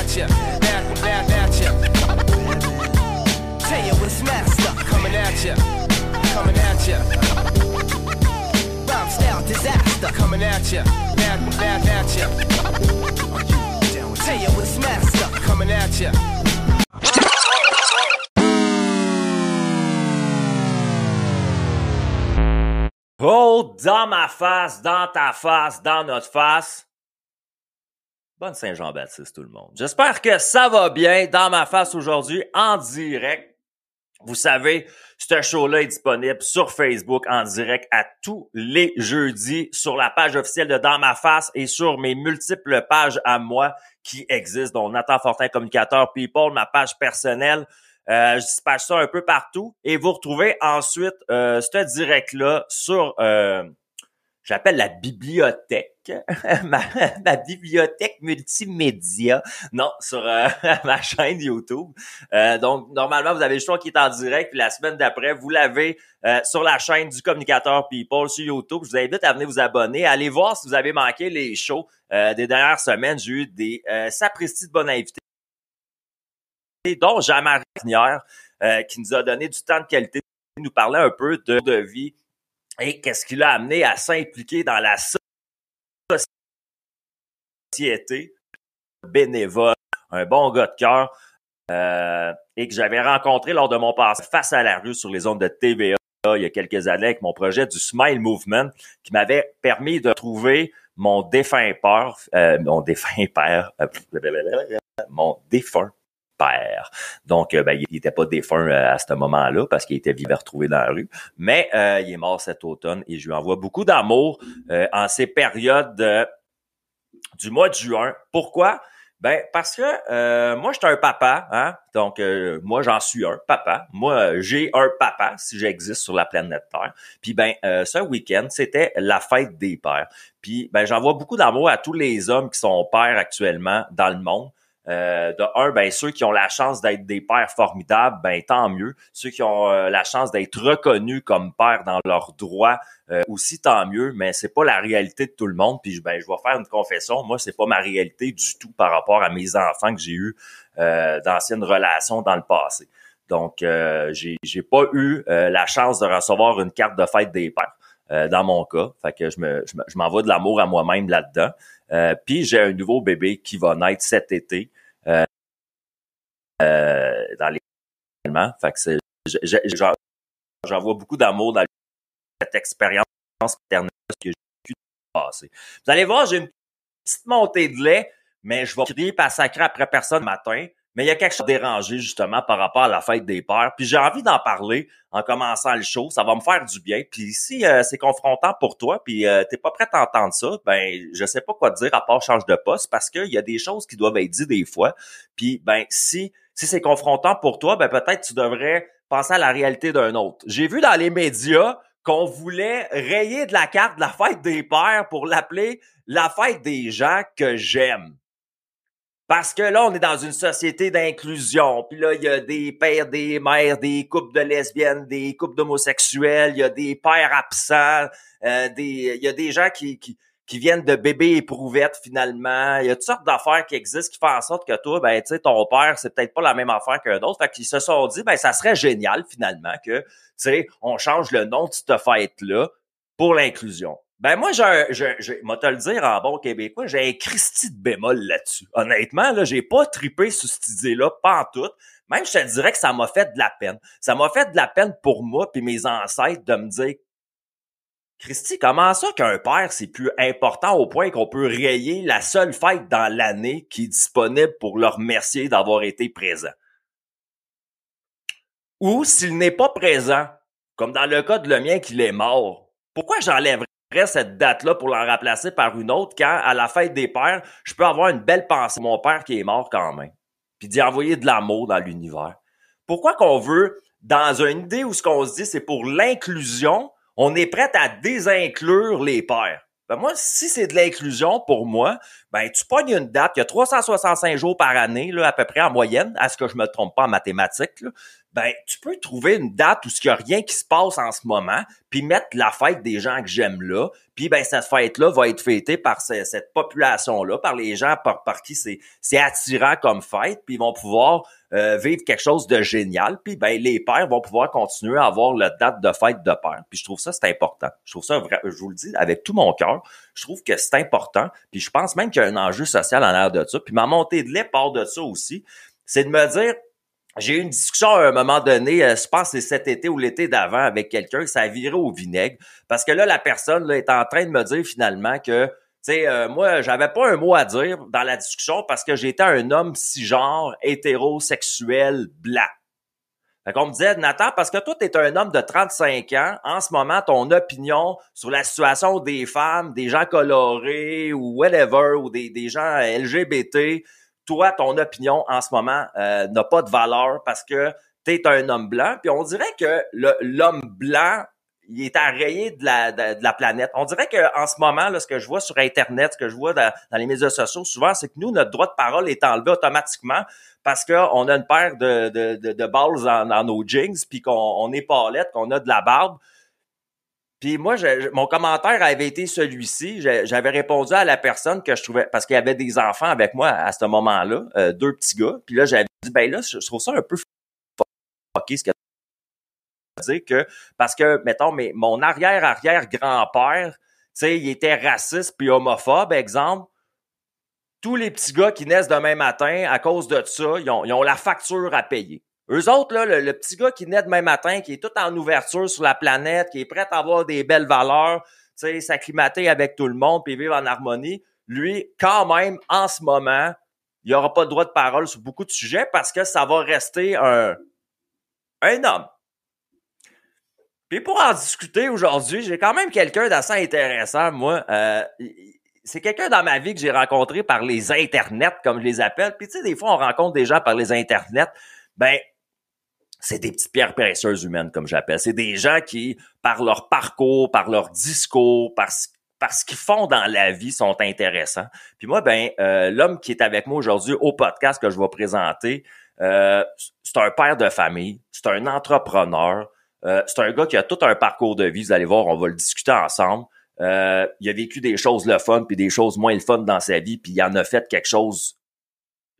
at ya, at, at, at ya. What's master, coming at ya, coming at ya. Rhyme style disaster, coming at ya, at, at, at ya. What's master, coming at ya. Oh, dans ma face, dans ta face, dans notre face. Bonne Saint-Jean-Baptiste, tout le monde. J'espère que ça va bien dans ma face aujourd'hui, en direct. Vous savez, ce show-là est disponible sur Facebook en direct à tous les jeudis sur la page officielle de Dans ma face et sur mes multiples pages à moi qui existent, dont Nathan Fortin, communicateur People, ma page personnelle. Euh, je dispatche ça un peu partout et vous retrouvez ensuite euh, ce direct-là sur, euh, j'appelle la bibliothèque, ma, bibliothèque multimédia, non, sur euh, ma chaîne YouTube. Euh, donc, normalement, vous avez le choix qui est en direct, puis la semaine d'après, vous l'avez euh, sur la chaîne du communicateur People sur YouTube. Je vous invite à venir vous abonner, allez voir si vous avez manqué les shows des dernières semaines. J'ai eu des sapristi de bonnes invités dont Jean-Marie qui nous a donné du temps de qualité, nous parlait un peu de vie et qu'est-ce qui l'a amené à s'impliquer dans la société bénévole, un bon gars de cœur, euh, et que j'avais rencontré lors de mon passage face à la rue sur les ondes de TVA il y a quelques années avec mon projet du Smile Movement qui m'avait permis de trouver mon défunt père, euh, mon défunt père, euh, mon défunt père. Donc, euh, ben, il n'était pas défunt euh, à ce moment-là parce qu'il était vivant retrouvé dans la rue. Mais euh, il est mort cet automne et je lui envoie beaucoup d'amour en ces périodes du mois de juin. Pourquoi? Ben parce que moi, j'étais un papa, hein? Donc, moi, j'en suis un papa. Moi, j'ai un papa si j'existe sur la planète Terre. Puis ben, ce week-end, c'était la fête des pères. Puis ben, j'envoie beaucoup d'amour à tous les hommes qui sont pères actuellement dans le monde. Euh, de un, ben ceux qui ont la chance d'être des pères formidables, ben tant mieux. Ceux qui ont euh, la chance d'être reconnus comme pères dans leurs droits, euh, aussi tant mieux. Mais c'est pas la réalité de tout le monde. Puis ben je vais faire une confession. Moi, c'est pas ma réalité du tout par rapport à mes enfants que j'ai eu d'anciennes relations dans le passé. Donc, j'ai pas eu la chance de recevoir une carte de fête des pères. Dans mon cas. Fait que je me je m'envoie de l'amour à moi-même là-dedans. puis j'ai un nouveau bébé qui va naître cet été. Euh, dans les Fait que j'envoie beaucoup d'amour dans cette expérience paternelle que j'ai pu passer. Vous allez voir, j'ai une petite montée de lait, mais je vais crier pas sacrer après personne matin. Mais il y a quelque chose dérangé justement par rapport à la fête des pères. Puis j'ai envie d'en parler en commençant le show. Ça va me faire du bien. Puis si euh, c'est confrontant pour toi, puis euh, t'es pas prêt à entendre ça, ben je sais pas quoi te dire à part change de poste parce qu'il y a des choses qui doivent être dites des fois. Puis ben si si c'est confrontant pour toi, ben peut-être tu devrais penser à la réalité d'un autre. J'ai vu dans les médias qu'on voulait rayer de la carte la fête des pères pour l'appeler la fête des gens que j'aime. Parce que là, on est dans une société d'inclusion. Puis là, il y a des pères, des mères, des couples de lesbiennes, des couples d'homosexuels, il y a des pères absents, euh, des, il y a des gens qui, qui, qui viennent de bébés éprouvettes finalement. Il y a toutes sortes d'affaires qui existent qui font en sorte que toi, ben, tu sais, ton père, c'est peut-être pas la même affaire qu'un autre. Fait qu'ils se sont dit, ben, ça serait génial finalement que, tu sais, on change le nom de cette fête-là pour l'inclusion. Ben moi, j'ai, moi te le dire en bon québécois, j'ai un Christy de bémol là-dessus. Honnêtement, là, j'ai pas tripé sur cette idée-là, pas en tout. Même, je te dirais que ça m'a fait de la peine. Ça m'a fait de la peine pour moi puis mes ancêtres de me dire, Christy, comment ça qu'un père, c'est plus important au point qu'on peut rayer la seule fête dans l'année qui est disponible pour leur remercier d'avoir été présent? Ou s'il n'est pas présent, comme dans le cas de le mien qu'il est mort, pourquoi j'enlèverais cette date-là pour la remplacer par une autre quand, à la fête des pères, je peux avoir une belle pensée mon père qui est mort quand même, puis d'y envoyer de l'amour dans l'univers? Pourquoi qu'on veut, dans une idée où ce qu'on se dit, c'est pour l'inclusion, on est prêt à désinclure les pères? Ben moi, si c'est de l'inclusion pour moi, ben tu pognes une date, il y a 365 jours par année, là, à peu près en moyenne, à ce que je me trompe pas en mathématiques. Ben tu peux trouver une date où il n'y a rien qui se passe en ce moment, puis mettre la fête des gens que j'aime là, puis ben cette fête-là va être fêtée par cette population-là, par les gens par, par qui c'est c'est attirant comme fête, puis ils vont pouvoir euh, vivre quelque chose de génial, puis ben les pères vont pouvoir continuer à avoir la date de fête de père. Puis je trouve ça c'est important. Je trouve ça je vous le dis avec tout mon cœur, je trouve que c'est important, puis je pense même qu'il y a un enjeu social en l'air de ça, puis ma montée de lait part de ça aussi, c'est de me dire j'ai eu une discussion à un moment donné, euh, je pense que c'est cet été ou l'été d'avant avec quelqu'un, ça a viré au vinaigre. Parce que là, la personne est en train de me dire finalement que, tu sais, euh, moi, j'avais pas un mot à dire dans la discussion parce que j'étais un homme cisgenre, hétérosexuel, blanc. Fait qu'on me disait, Nathan, parce que toi, tu es un homme de 35 ans, en ce moment, ton opinion sur la situation des femmes, des gens colorés ou whatever, ou des gens LGBT, toi, ton opinion en ce moment euh, n'a pas de valeur parce que tu es un homme blanc. Puis on dirait que l'homme blanc, il est arrayé de la, planète. On dirait qu'en ce moment, là, ce que je vois sur Internet, ce que je vois dans, les médias sociaux, souvent, c'est que nous, notre droit de parole est enlevé automatiquement parce qu'on a une paire de, de, balles dans, nos jeans, puis qu'on on est lettre, qu'on a de la barbe. Puis moi, mon commentaire avait été celui-ci. J'avais répondu à la personne que je trouvais, parce qu'il y avait des enfants avec moi à ce moment-là, euh, deux petits gars. Puis là, j'avais dit, ben là, je trouve ça un peu fucké ce que dire que, parce que, mettons, mais mon arrière-arrière-grand-père, tu sais, il était raciste puis homophobe, exemple. Tous les petits gars qui naissent demain matin, à cause de ça, ils ont la facture à payer. Eux autres, là, le, petit gars qui naît demain matin, qui est tout en ouverture sur la planète, qui est prêt à avoir des belles valeurs, s'acclimater avec tout le monde puis vivre en harmonie, lui, quand même, en ce moment, il aura pas le droit de parole sur beaucoup de sujets parce que ça va rester un, un homme. Puis pour en discuter aujourd'hui, j'ai quand même quelqu'un d'assez intéressant, moi. Euh, c'est quelqu'un dans ma vie que j'ai rencontré par les internets, comme je les appelle. Puis tu sais, des fois, on rencontre des gens par les internets. Ben, c'est des petites pierres précieuses humaines, comme j'appelle. C'est des gens qui, par leur parcours, par leur discours, par ce qu'ils font dans la vie sont intéressants. Puis moi, ben, euh, l'homme qui est avec moi aujourd'hui au podcast que je vais présenter, euh, c'est un père de famille, c'est un entrepreneur, euh, c'est un gars qui a tout un parcours de vie. Vous allez voir, on va le discuter ensemble. il a vécu des choses le fun puis des choses moins le fun dans sa vie, puis il en a fait quelque chose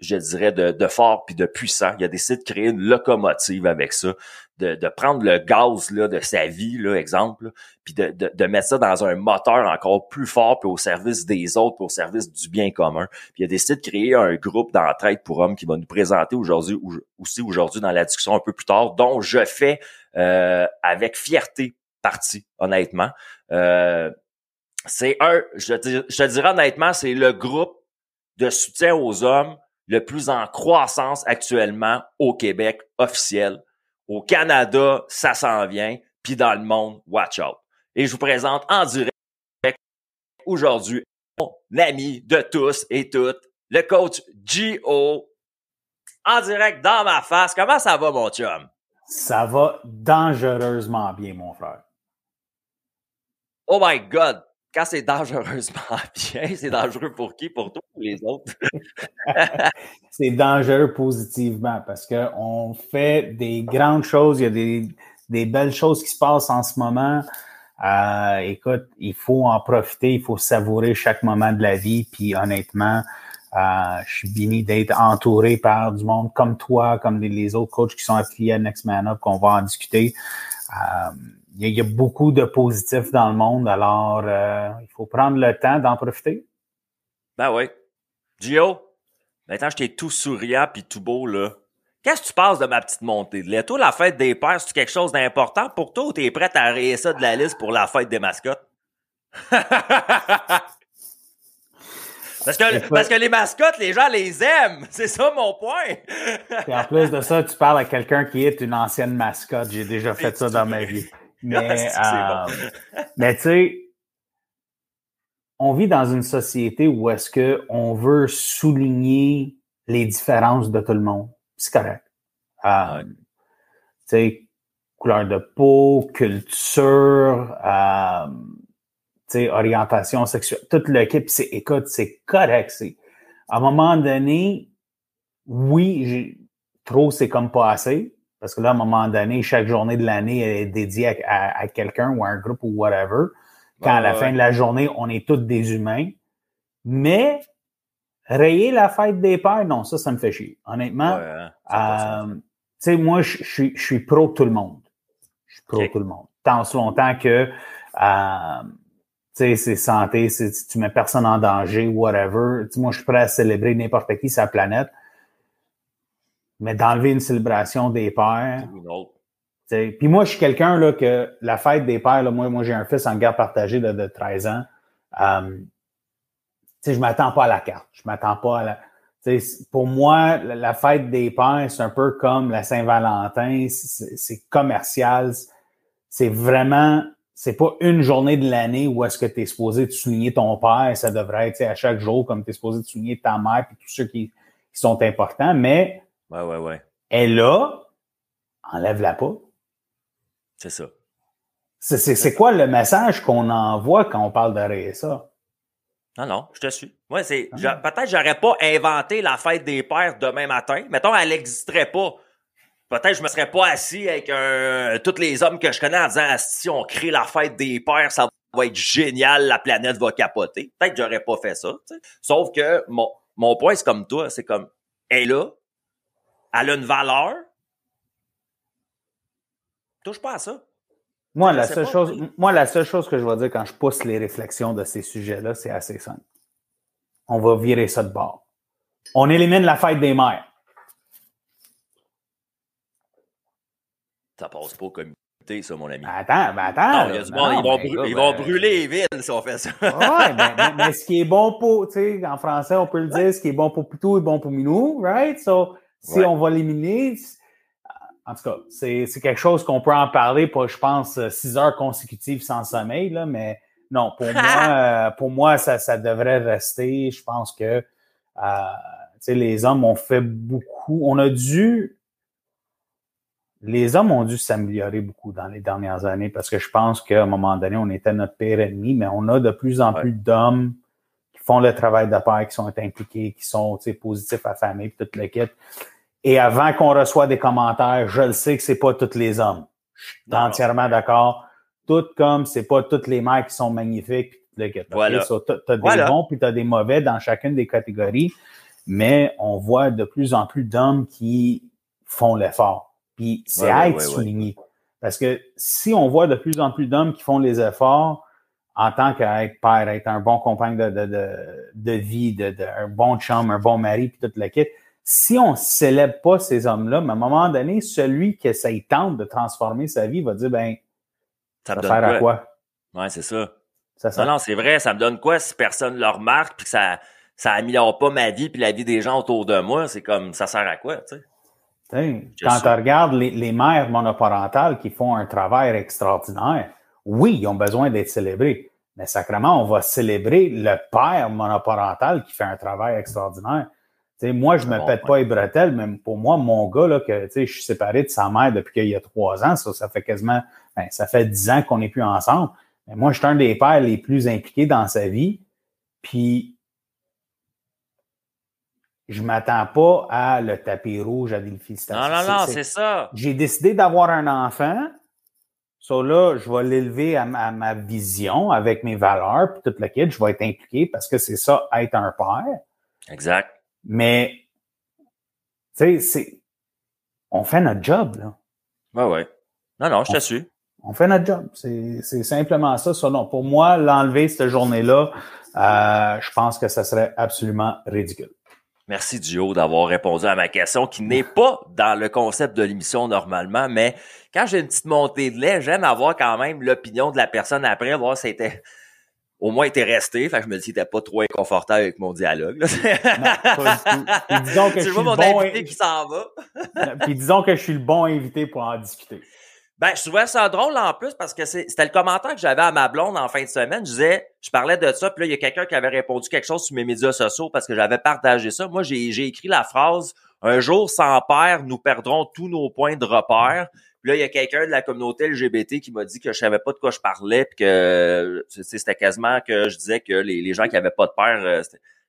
je dirais, de, fort puis de puissant. Il a décidé de créer une locomotive avec ça, de, de prendre le gaz là, de sa vie, là, exemple, puis de, de, mettre ça dans un moteur encore plus fort, puis au service des autres, puis au service du bien commun. Puis il a décidé de créer un groupe d'entraide pour hommes qui va nous présenter aujourd'hui aussi aujourd'hui dans la discussion un peu plus tard, dont je fais euh, avec fierté partie, honnêtement. Euh, c'est un, je je te dirais honnêtement, c'est le groupe de soutien aux hommes le plus en croissance actuellement au Québec officiel. Au Canada, ça s'en vient. Puis dans le monde, watch out. Et je vous présente en direct aujourd'hui mon ami de tous et toutes, le coach G.O. En direct dans ma face. Comment ça va, mon chum? Ça va dangereusement bien, mon frère. Oh my God! Quand c'est dangereusement bien, c'est dangereux pour qui? Pour toi ou les autres? c'est dangereux positivement parce qu'on fait des grandes choses, il y a des, des, belles choses qui se passent en ce moment. Euh, écoute, il faut en profiter, il faut savourer chaque moment de la vie. Puis honnêtement, euh, je suis béni d'être entouré par du monde comme toi, comme les, autres coachs qui sont affiliés à Next Man Up, qu'on va en discuter. Euh, il y, a beaucoup de positifs dans le monde, alors euh, il faut prendre le temps d'en profiter. Ben oui. Gio, maintenant je t'ai tout souriant puis tout beau, là. Qu'est-ce que tu penses de ma petite montée de lait? Toi, la fête des pères, c'est quelque chose d'important pour toi ou t'es prêt à rayer ça de la liste pour la fête des mascottes? Parce que, parce que les mascottes, les gens les aiment. C'est ça mon point. Et en plus de ça, tu parles à quelqu'un qui est une ancienne mascotte. J'ai déjà fait ça dans ma vie. Mais, euh, mais tu sais, on vit dans une société où est-ce que on veut souligner les différences de tout le monde. C'est correct. Euh, tu sais, couleur de peau, culture, euh, tu sais, orientation sexuelle, toute l'équipe, c'est, écoute, c'est correct. C'est, à un moment donné, oui, trop, c'est comme pas assez. Parce que là, à un moment donné, chaque journée de l'année est dédiée à, quelqu'un ou à un groupe ou whatever. Quand à la fin de la journée, on est tous des humains. Mais rayer la fête des pères, non, ça, ça me fait chier. Honnêtement, hein, euh, tu sais, moi, je suis, je suis pro tout le monde. Je suis pro tout le monde. Tant si longtemps que euh, tu sais, c'est santé, tu mets personne en danger, whatever. moi, je suis prêt à célébrer n'importe qui sa planète. Mais d'enlever une célébration des pères. Puis moi, je suis quelqu'un là que la fête des pères, là, moi, moi j'ai un fils en garde partagée de, de 13 ans. Euh, je m'attends pas à la carte. Je m'attends pas à la. pour moi, la fête des pères, c'est un peu comme la Saint-Valentin. C'est commercial. C'est vraiment c'est pas une journée de l'année où est-ce que tu es supposé de souligner ton père, ça devrait être à chaque jour comme tu es supposé de souligner ta mère et tous ceux qui, sont importants, mais ouais, ouais, ouais. elle là, enlève-la pas. C'est ça. C'est quoi le message qu'on envoie quand on parle de ça? Non, non, je te suis. Ouais, c'est. Ah. Peut-être j'aurais pas inventé la fête des pères demain matin. Mettons, elle n'existerait pas peut-être je me serais pas assis avec un, tous les hommes que je connais en disant ah, si on crée la fête des pères, ça va être génial, la planète va capoter. Peut-être que j'aurais pas fait ça. Sauf que mon, mon point, c'est comme toi, c'est comme elle est là, elle a une valeur. Touche pas à ça. Moi, la seule chose, moi, la seule chose que je vais dire quand je pousse les réflexions de ces sujets-là, c'est assez simple. On va virer ça de bord. On élimine la fête des mères. Ça passe pas au comité, ça, mon ami. Attends, mais attends. Non, y a du monde, ils, vont, brûler, ils vont brûler les villes si on fait ça. ouais, mais, mais, ce qui est bon pour, tu sais, en français, on peut le dire, ce qui est bon pour Pitou est bon pour Minou, right? So, si on va l'éliminer, en tout cas, c'est quelque chose qu'on peut en parler pour, je pense, six heures consécutives sans sommeil, là, mais non, pour moi, euh, pour moi, ça, ça devrait rester. Je pense que, euh, tu sais, les hommes ont fait beaucoup. On a dû les hommes ont dû s'améliorer beaucoup dans les dernières années parce que je pense qu'à un moment donné, on était notre pire ennemi, mais on a de plus en plus d'hommes qui font le travail de paix, qui sont impliqués, qui sont positifs à la famille, toute l'équipe. Et avant qu'on reçoive des commentaires, je le sais que c'est pas tous les hommes. Je suis entièrement d'accord. Tout comme c'est pas toutes les mères qui sont magnifiques. Voilà. tu as des bons puis tu as des mauvais dans chacune des catégories, mais on voit de plus en plus d'hommes qui font l'effort. Puis c'est à être souligné. Parce que si on voit de plus en plus d'hommes qui font les efforts en tant qu'être père, être un bon compagnon de, de, de, de vie, de, un bon chum, un bon mari, puis toute la quête, si on ne célèbre pas ces hommes-là, à un moment donné, celui qui essaye tente de transformer sa vie va dire, ben, ça, ça sert à quoi? Ouais, c'est ça. ça non, non, c'est vrai, ça me donne quoi si personne ne le remarque, puis que ça, ça améliore pas ma vie, puis la vie des gens autour de moi, c'est comme, ça sert à quoi, tu sais? quand tu regardes les, mères monoparentales qui font un travail extraordinaire, oui, ils ont besoin d'être célébrés. Mais sacrément, on va célébrer le père monoparental qui fait un travail extraordinaire. moi, je ne me pète pas les bretelles, mais pour moi, mon gars, là, que je suis séparé de sa mère depuis qu'il y a trois ans, ça, ça fait quasiment, ben, ça fait dix ans qu'on n'est plus ensemble. Mais moi, je suis un des pères les plus impliqués dans sa vie. Puis je m'attends pas à le tapis rouge à des félicitations. Non, non, non, c'est ça. J'ai décidé d'avoir un enfant. So là, je vais l'élever à, ma vision avec mes valeurs, puis toute la quête, je vais être impliqué parce que c'est ça, être un père. Exact. Mais, tu sais, c'est, on fait notre job, là. Ouais, ouais. Non, non, je t'assure. On fait notre job. C'est simplement ça. ça non. Pour moi, l'enlever cette journée-là, euh, je pense que ça serait absolument ridicule. Merci Dio d'avoir répondu à ma question qui n'est pas dans le concept de l'émission normalement, mais quand j'ai une petite montée de lait, j'aime avoir quand même l'opinion de la personne après, voir si c'était au moins était resté. Fait que je me dis qu'il pas trop inconfortable avec mon dialogue. Non, pas disons que je suis mon bon invité qui s'en va. Puis disons que je suis le bon invité pour en discuter. Ben, je trouvais ça drôle en plus parce que c'était le commentaire que j'avais à ma blonde en fin de semaine. Je disais, je parlais de ça, puis là, il y a quelqu'un qui avait répondu quelque chose sur mes médias sociaux parce que j'avais partagé ça. Moi, j'ai écrit la phrase Un jour sans père, nous perdrons tous nos points de repère. Puis là, il y a quelqu'un de la communauté LGBT qui m'a dit que je savais pas de quoi je parlais, puis que c'était quasiment que je disais que les, gens qui avaient pas de père, euh,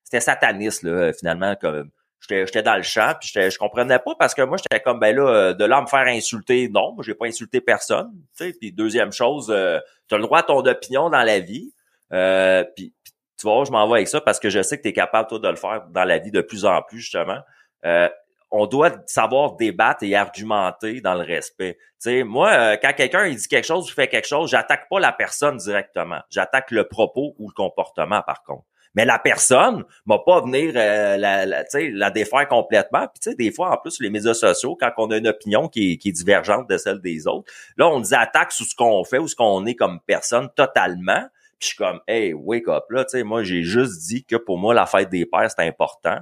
c'était sataniste, là, finalement, comme j'étais dans le champ, puis je comprenais pas parce que moi, j'étais comme, ben là, euh, de là me faire insulter, non, j'ai pas insulté personne, tu sais. Puis deuxième chose, euh, tu as le droit à ton opinion dans la vie. Euh, puis, tu vois, je m'en vais avec ça parce que je sais que tu es capable, toi, de le faire dans la vie de plus en plus, justement. Euh, on doit savoir débattre et argumenter dans le respect. Tu sais, moi, quand quelqu'un il dit quelque chose ou fait quelque chose, j'attaque pas la personne directement. J'attaque le propos ou le comportement, par contre. Mais la personne va pas venir euh, la, la, la défaire complètement. Puis tu sais, des fois, en plus, les médias sociaux, quand on a une opinion qui est, qui est divergente de celle des autres, là, on nous attaque sur ce qu'on fait ou ce qu'on est comme personne totalement. Puis je suis comme, hey, wake up, là, tu sais, moi, j'ai juste dit que pour moi, la fête des pères, c'est important.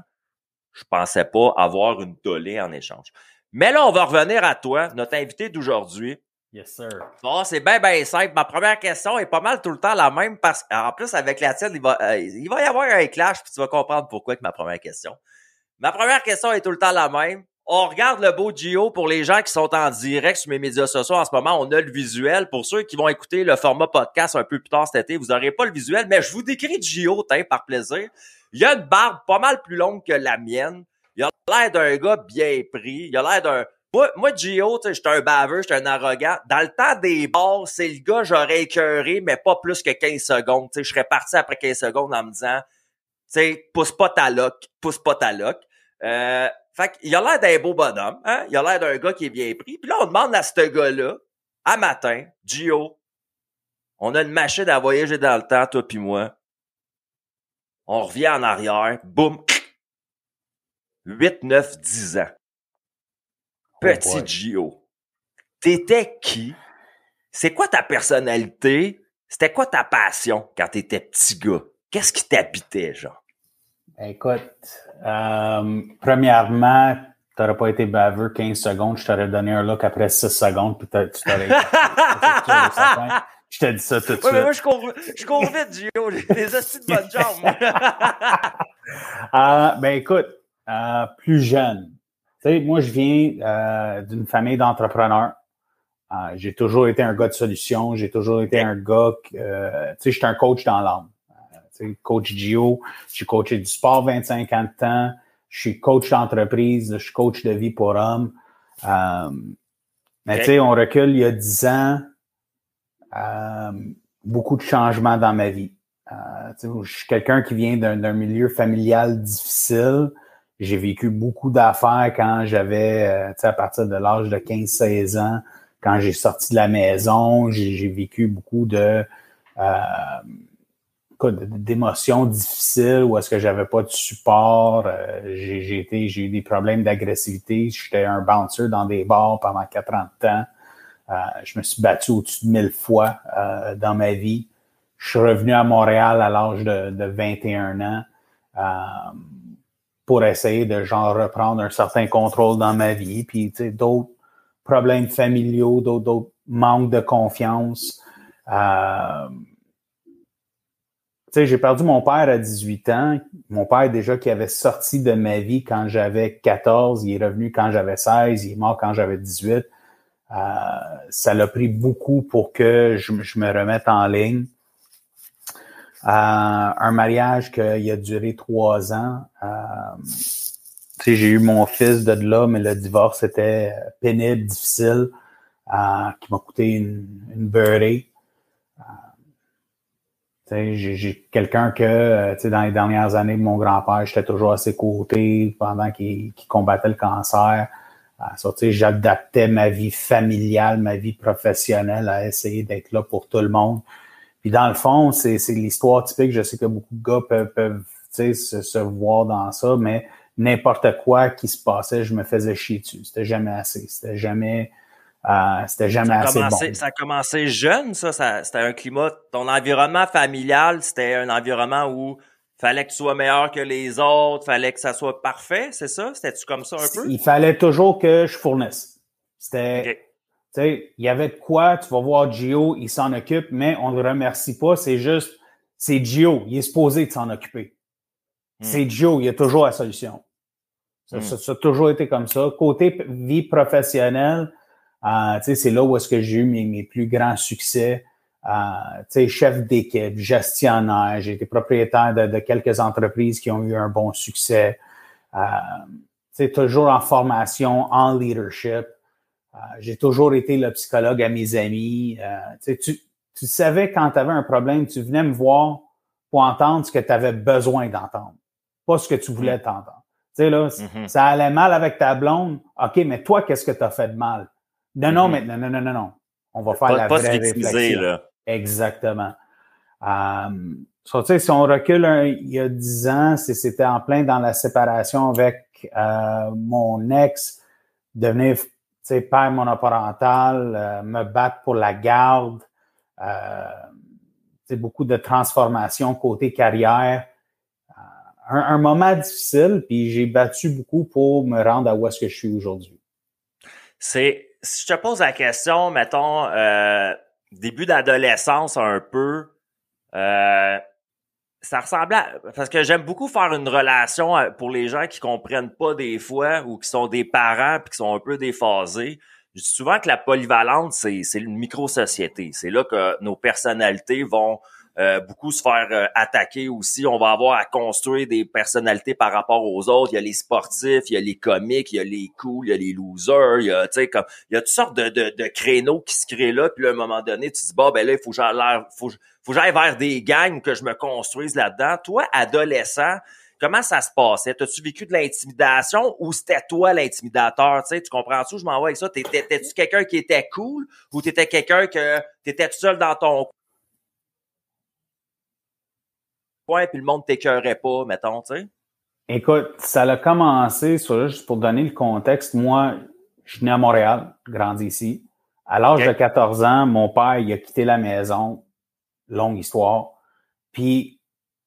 Je pensais pas avoir une tollée en échange. Mais là, on va revenir à toi, notre invité d'aujourd'hui. Yes, sir. Bon, c'est bien, bien simple. Ma première question est pas mal tout le temps la même parce qu'en plus, avec la tienne, il va, euh, il va y avoir un clash, puis tu vas comprendre pourquoi que ma première question. Ma première question est tout le temps la même. On regarde le beau Gio pour les gens qui sont en direct sur mes médias sociaux en ce moment. On a le visuel. Pour ceux qui vont écouter le format podcast un peu plus tard cet été, vous n'aurez pas le visuel, mais je vous décris Gio, par plaisir. Il a une barbe pas mal plus longue que la mienne. Il a l'air d'un gars bien pris. Il a l'air d'un moi, moi Gio, j'étais un baveux, j'étais un arrogant. Dans le temps des bars, c'est le gars, j'aurais écœuré, mais pas plus que 15 secondes. je serais parti après 15 secondes en me disant, tu pousse pas ta loc, pousse pas ta loc. Euh, fait qu'il a l'air d'un beau bonhomme, hein? Il a l'air d'un gars qui est bien pris. Puis là, on demande à ce gars-là, à matin, Gio, on a une machine à voyager dans le temps, toi puis moi. On revient en arrière, boum, 8, 9, 10 ans. Oh Petit Gio. T'étais qui? C'est quoi ta personnalité? C'était quoi ta passion quand t'étais petit gars? Qu'est-ce qui t'habitait, genre? Écoute, euh, premièrement, t'aurais pas été baveux 15 secondes, je t'aurais donné un look après 6 secondes, puis tu t'aurais Je t'ai dit ça tout de suite. Mais moi, je cours, je cours vite, Gio. J'ai des astuces de bonne jambe. euh, ben écoute, euh, plus jeune, sais, moi, je viens euh, d'une famille d'entrepreneurs. Euh, j'ai toujours été un gars de solution. J'ai toujours été un gars, euh, tu sais, j'étais un coach dans l'âme. tu sais, coach Gio, j'ai coaché du sport 25 ans de temps. Je suis coach d'entreprise, je suis coach de vie pour hommes. mais tu sais, on recule il y a 10 ans, beaucoup de changements dans ma vie. je suis quelqu'un qui vient d'un milieu familial difficile. J'ai vécu beaucoup d'affaires quand j'avais, euh, à partir de l'âge de 15-16 ans, quand j'ai sorti de la maison, j'ai vécu beaucoup de euh, d'émotions difficiles où est-ce que j'avais pas de support. Euh, j'ai été, j'ai eu des problèmes d'agressivité. J'étais un bouncer dans des bars pendant 40 ans. Euh, je me suis battu au-dessus de mille fois euh, dans ma vie. Je suis revenu à Montréal à l'âge de, de 21 ans pour essayer de genre reprendre un certain contrôle dans ma vie. Puis, d'autres problèmes familiaux, d'autres manques de confiance. Euh, j'ai perdu mon père à 18 ans. Mon père, déjà, qui avait sorti de ma vie quand j'avais 14, il est revenu quand j'avais 16, il est mort quand j'avais 18. Euh, ça l'a pris beaucoup pour que je, me remette en ligne un mariage qui a duré trois ans. Euh, j'ai eu mon fils de là, mais le divorce était pénible, difficile, euh, qui m'a coûté une, une beurrée. Euh, j'ai quelqu'un que, euh, dans les dernières années de mon grand-père, j'étais toujours à ses côtés pendant qu'il combattait le cancer. Euh, J'adaptais ma vie familiale, ma vie professionnelle à essayer d'être là pour tout le monde. Puis dans le fond, c'est l'histoire typique. Je sais que beaucoup de gars peuvent, peuvent se, se voir dans ça, mais n'importe quoi qui se passait, je me faisais chier dessus. C'était jamais assez. C'était jamais. Euh, c'était jamais assez bon. Ça a commencé jeune, ça. ça c'était un climat. Ton environnement familial, c'était un environnement où fallait que tu sois meilleur que les autres, fallait que ça soit parfait, c'est ça? C'était-tu comme ça un peu? Il fallait toujours que je fournisse. C'était. Sais, il y avait de quoi, tu vas voir Gio, il s'en occupe, mais on ne le remercie pas. C'est juste, c'est Gio, il est supposé de s'en occuper. Hmm. C'est Gio, il a toujours la solution. Hmm. Ça, a toujours été comme ça. Côté vie professionnelle, euh, tu sais, c'est là où est-ce que j'ai eu mes, mes, plus grands succès. Euh, tu sais, chef d'équipe, gestionnaire, j'ai été propriétaire de, de, quelques entreprises qui ont eu un bon succès. euh, toujours en formation, en leadership. Euh, j'ai toujours été le psychologue à mes amis. Euh, tu, tu savais quand tu avais un problème, tu venais me voir pour entendre ce que tu avais besoin d'entendre, pas ce que tu voulais mm. t'entendre. Tu sais, là, mm-hmm. ça allait mal avec ta blonde. OK, mais toi, qu'est-ce que tu as fait de mal? Non, non, mm-hmm. mais non, non, non, non, non. On va faire la vraie réflexion. Là. Exactement. Um, si on recule il y a dix ans, c'était en plein dans la séparation avec euh, mon ex, devenir père monoparental, euh, me battre pour la garde, euh, beaucoup de transformations côté carrière. Euh, un, un, moment difficile, puis j'ai battu beaucoup pour me rendre à où est-ce que je suis aujourd'hui. C'est, si je te pose la question, mettons, euh, début d'adolescence un peu, euh, ça ressemble à parce que j'aime beaucoup faire une relation pour les gens qui comprennent pas des fois ou qui sont des parents puis qui sont un peu déphasés. Je dis souvent que la polyvalente c'est c'est une micro-société. C'est là que nos personnalités vont euh, beaucoup se faire euh, attaquer aussi. On va avoir à construire des personnalités par rapport aux autres. Il y a les sportifs, il y a les comiques, il y a les cools, il y a les losers, il y a, comme, il y a toutes sortes de, de, de, créneaux qui se créent là. Puis à un moment donné, tu te dis, bon, ben là, il faut que j'aille, faut, faut vers des gangs que je me construise là-dedans. Toi, adolescent, comment ça se passait? T'as-tu vécu de l'intimidation ou c'était toi l'intimidateur? Tu comprends-tu? Je m'envoie avec ça. T'étais-tu quelqu'un qui était cool ou t'étais quelqu'un que t'étais tout seul dans ton puis le monde t'écœurait pas, mettons, tu sais? Écoute, ça a commencé, juste pour donner le contexte, moi, je suis né à Montréal, grandi ici. À l'âge de 14 ans, mon père, il a quitté la maison. Longue histoire. Puis,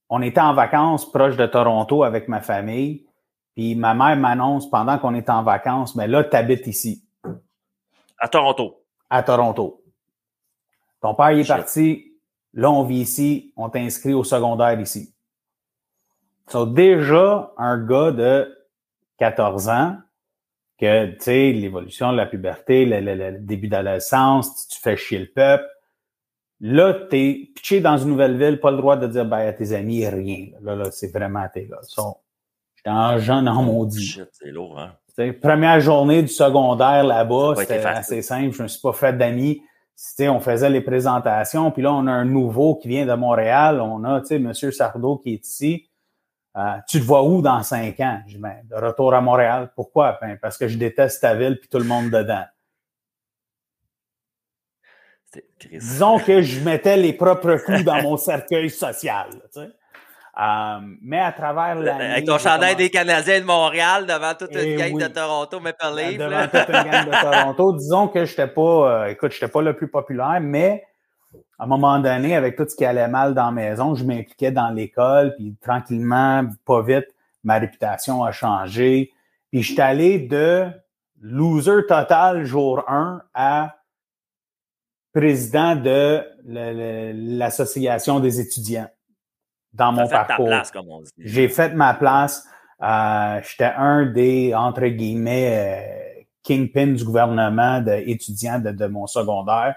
on était en vacances proche de Toronto avec ma famille. Puis, ma mère m'annonce pendant qu'on est en vacances, mais là, tu habites ici. À Toronto. À Toronto. Ton père, il est parti Là, on vit ici, on t'inscrit au secondaire ici. So, déjà, un gars de 14 ans, que, tu sais, l'évolution de la puberté, le, début d'adolescence, tu fais chier le peuple. Là, t'es pitché dans une nouvelle ville, pas le droit de dire ben, à tes amis rien. Là, là, c'est vraiment tes. So, J'étais un jeune en maudit. C'est lourd, hein? première journée du secondaire là-bas, c'était assez simple. Je me suis pas fait d'amis on faisait les présentations, puis là, on a un nouveau qui vient de Montréal. On a, tu sais, M. Sardo qui est ici. Euh, tu te vois où dans cinq ans? Je dis, ben, de retour à Montréal. Pourquoi? Ben, parce que je déteste ta ville puis tout le monde dedans. Disons que je mettais les propres coups dans mon cercueil social. Tu sais. Euh, mais à travers la Avec ton chandail des Canadiens de Montréal devant toute une eh gang de Toronto Maple Leaf. Devant toute une gang de Toronto. Disons que j'étais pas, euh, écoute, j'étais pas le plus populaire, mais à un moment donné, avec tout ce qui allait mal dans la maison, je m'impliquais dans l'école, puis tranquillement, pas vite, ma réputation a changé. Puis je suis allé de loser total jour 1 à président de l'association des étudiants dans mon parcours. J'ai fait ma place. Euh, J'étais un des, entre guillemets, euh, kingpins du gouvernement d'étudiants de, de, mon secondaire.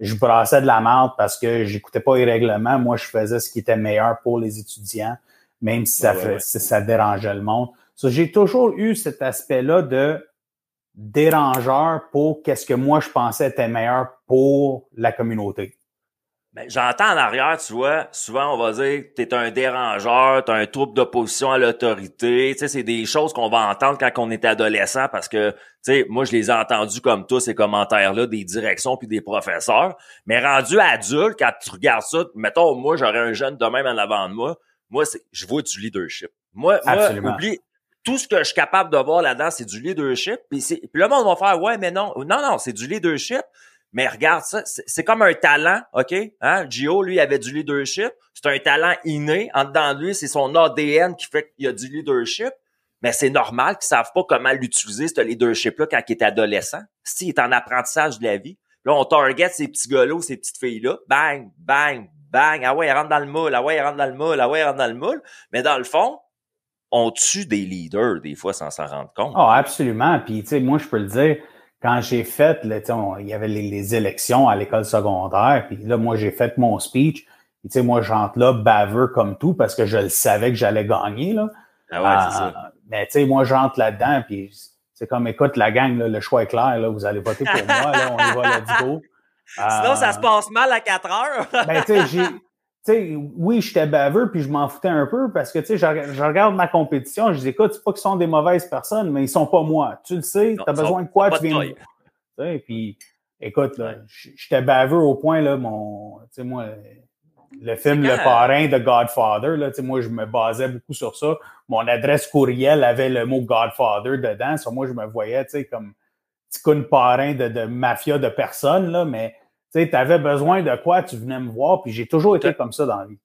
Je brassais de la merde parce que j'écoutais pas les règlements. Moi, je faisais ce qui était meilleur pour les étudiants, même si ça, fait, Si ça dérangeait le monde. So, j'ai toujours eu cet aspect-là de dérangeur pour qu'est-ce que moi je pensais était meilleur pour la communauté. Ben, j'entends en arrière, tu vois, souvent on va dire t'es un dérangeur, t'as un trouble d'opposition à l'autorité. Tu sais, c'est des choses qu'on va entendre quand on est adolescent parce que, tu sais, moi je les ai entendus comme tous ces commentaires-là des directions puis des professeurs. Mais rendu adulte, quand tu regardes ça, mettons, moi j'aurais un jeune de même en avant de moi, moi c'est, je vois du leadership. Moi, moi oublie, tout ce que je suis capable de voir là-dedans, c'est du leadership. Puis, puis le monde va faire, ouais, mais non, non, non, c'est du leadership. Mais regarde ça, c'est comme un talent, OK? Hein? Gio, lui, avait du leadership. C'est un talent inné. En dedans de lui, c'est son ADN qui fait qu'il a du leadership. Mais c'est normal qu'ils savent pas comment l'utiliser, ce leadership-là, quand il est adolescent. S'il est en apprentissage de la vie. Là, on target ces petits gars-là ces petites filles-là. Bang, bang, bang. Ah ouais, elle rentre dans le moule. Ah ouais, elle rentre dans le moule. Ah ouais, elle rentre dans le moule. Mais dans le fond, on tue des leaders, des fois, sans s'en rendre compte. Oh, absolument. Puis, tu sais, moi, je peux le dire, quand j'ai fait, il y avait les, élections à l'école secondaire, puis là, moi, j'ai fait mon speech. tu sais, moi, j'entre là baveux comme tout parce que je le savais que j'allais gagner. Là. Ah ouais, c'est ça. Euh, mais tu sais, moi, je rentre là-dedans, puis c'est comme, écoute, la gang, là, le choix est clair, là, vous allez voter pour moi, là, on y va, let's go. Sinon, ça se passe mal à 4 heures. ben, tu sais, j'ai sais, oui, j'étais baveux, puis je m'en foutais un peu parce que, tu sais, je, je, regarde ma compétition, je dis, écoute, c'est pas qu'ils sont des mauvaises personnes, mais ils sont pas moi. Tu le sais, tu as besoin de quoi, tu viens. Sais, puis, écoute, là, j'étais baveux au point, là, mon, tu sais, moi, le film Le Parrain de Godfather, là, tu sais, moi, je me basais beaucoup sur ça. Mon adresse courriel avait le mot Godfather dedans. Sur moi, je me voyais, tu sais, comme petit parrain de, de mafia de personnes, là, mais tu avais besoin de quoi, tu venais me voir, puis j'ai toujours été comme ça dans la vie.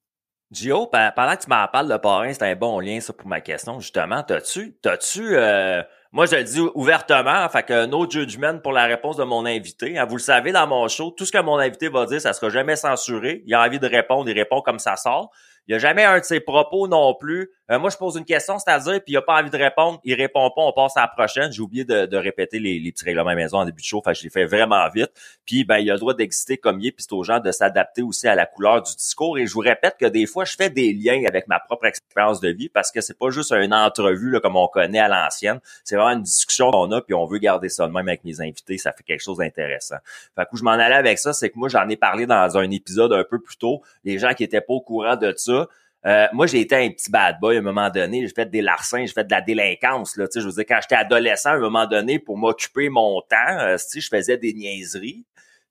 Gio, pendant que tu m'en parles, de parrain, c'est un bon lien, ça, pour ma question, justement. T'as-tu, t'as-tu, euh, moi, je le dis ouvertement, fait que no judgment pour la réponse de mon invité. Hein, vous le savez, dans mon show, tout ce que mon invité va dire, ça sera jamais censuré. Il a envie de répondre, il répond comme ça sort. Il n'y a jamais un de ses propos non plus. Euh, moi, je pose une question, c'est-à-dire, puis il n'a pas envie de répondre, il répond pas, on passe à la prochaine. J'ai oublié de, répéter les, les, petits règlements maison en début de show, fait je l'ai fait vraiment vite. Puis, ben, il a le droit d'exister comme il est, puis c'est aux gens de s'adapter aussi à la couleur du discours. Et je vous répète que des fois, je fais des liens avec ma propre expérience de vie parce que c'est pas juste une entrevue là, comme on connaît à l'ancienne. C'est vraiment une discussion qu'on a, puis on veut garder ça de même avec mes invités. Ça fait quelque chose d'intéressant. Fait que où je m'en allais avec ça, c'est que moi, j'en ai parlé dans un épisode un peu plus tôt. Les gens qui étaient pas au courant de ça, euh, moi, j'ai été un petit bad boy à un moment donné. J'ai fait des larcins, j'ai fait de la délinquance. Là, je veux dire, quand j'étais adolescent, à un moment donné, pour m'occuper mon temps, euh, je faisais des niaiseries.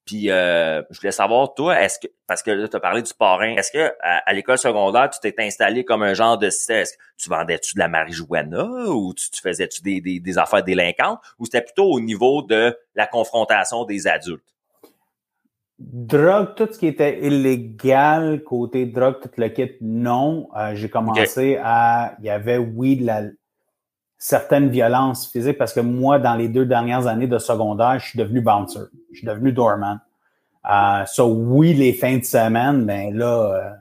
Puis euh, je voulais savoir, toi, est-ce que parce que là, tu as parlé du parrain, est-ce que à, l'école secondaire, tu t'es installé comme un genre de ce tu vendais-tu de la marijuana ou tu, faisais-tu des, des affaires délinquantes? Ou c'était plutôt au niveau de la confrontation des adultes? Drogue, tout ce qui était illégal, côté drogue, tout le kit, non. Euh, j'ai commencé à. Il y avait, oui, de la, certaines violences physiques parce que moi, dans les deux dernières années de secondaire, je suis devenu bouncer. Je suis devenu doorman. Euh, so, oui, les fins de semaine, ben là,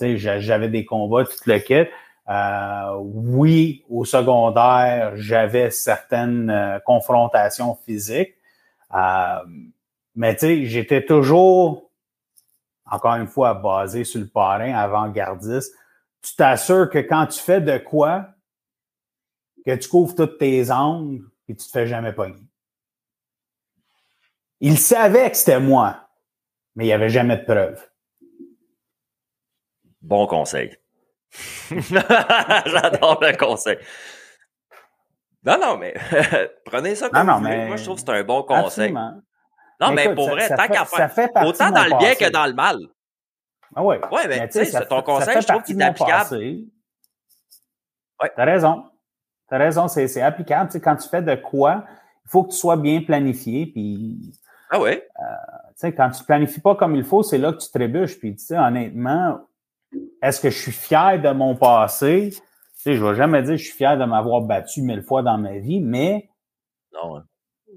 euh, j'avais des combats, tout le kit. Euh, oui, au secondaire, j'avais certaines euh, confrontations physiques. Mais tu sais, j'étais toujours, encore une fois, basé sur le parrain avant-gardiste. Tu t'assures que quand tu fais de quoi, que tu couvres toutes tes angles et tu te fais jamais pogner. Il savait que c'était moi, mais il n'y avait jamais de preuve. Bon conseil. J'adore le conseil. Non, non, mais prenez ça comme non, mais... Moi, je trouve que c'est un bon conseil. Absolument. Non, mais pour vrai, tant qu'à faire. Autant dans le bien que dans le mal. Ah oui. Oui, mais, tu sais, ton conseil, je trouve qu'il est applicable. Oui. T'as raison. T'as raison, c'est applicable. Tu sais, quand tu fais de quoi, il faut que tu sois bien planifié. Puis, ah oui? Euh, tu sais, quand tu planifies pas comme il faut, c'est là que tu trébuches. Puis, tu sais, honnêtement, est-ce que je suis fier de mon passé? Tu sais, je vais jamais dire que je suis fier de m'avoir battu mille fois dans ma vie, mais non, hein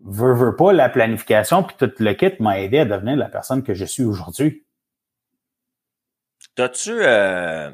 veux, veux pas, la planification puis tout le kit m'a aidé à devenir la personne que je suis aujourd'hui. T'as-tu euh,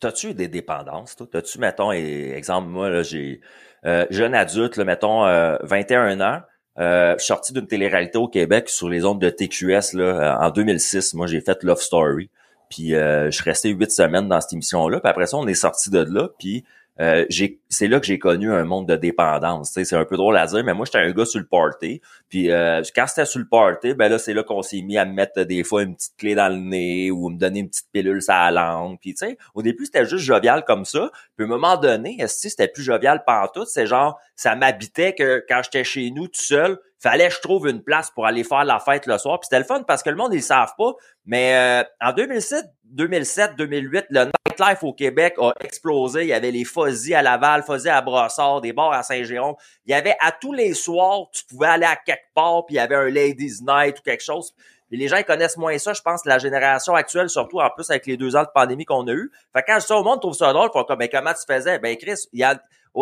T'as-tu des dépendances, toi? T'as-tu, mettons, exemple, moi, là, j'ai euh, jeune adulte, là, mettons, 21 euh, ans, euh, sorti d'une télé-réalité au Québec sur les ondes de TQS là, en 2006. Moi, j'ai fait Love Story. Puis euh, je suis resté huit semaines dans cette émission-là. Puis après ça, on est sorti de là. Puis euh, c'est là que j'ai connu un monde de dépendance. C'est un peu drôle à dire, mais moi, j'étais un gars sur le party. Puis euh, quand c'était sur le party, ben là, c'est là qu'on s'est mis à me mettre des fois une petite clé dans le nez ou me donner une petite pilule sur la langue. Puis tu sais, au début, c'était juste jovial comme ça. Puis à un moment donné, c'était plus jovial tout? C'est genre, ça m'habitait que quand j'étais chez nous tout seul, fallait je trouve une place pour aller faire la fête le soir. Puis c'était le fun parce que le monde, ils savent pas. Mais euh, en 2007, 2007, 2008, le nightlife au Québec a explosé. Il y avait les fuzzy à Laval, fuzzy à Brossard, des bars à Saint-Jérôme. Il y avait à tous les soirs, tu pouvais aller à quelque part, puis il y avait un ladies night ou quelque chose. Et les gens ils connaissent moins ça, je pense, la génération actuelle, surtout en plus avec les deux ans de pandémie qu'on a eu. Fait que quand je dis au monde trouve ça drôle, faut comme, mais comment tu faisais? Ben, Chris, il y a,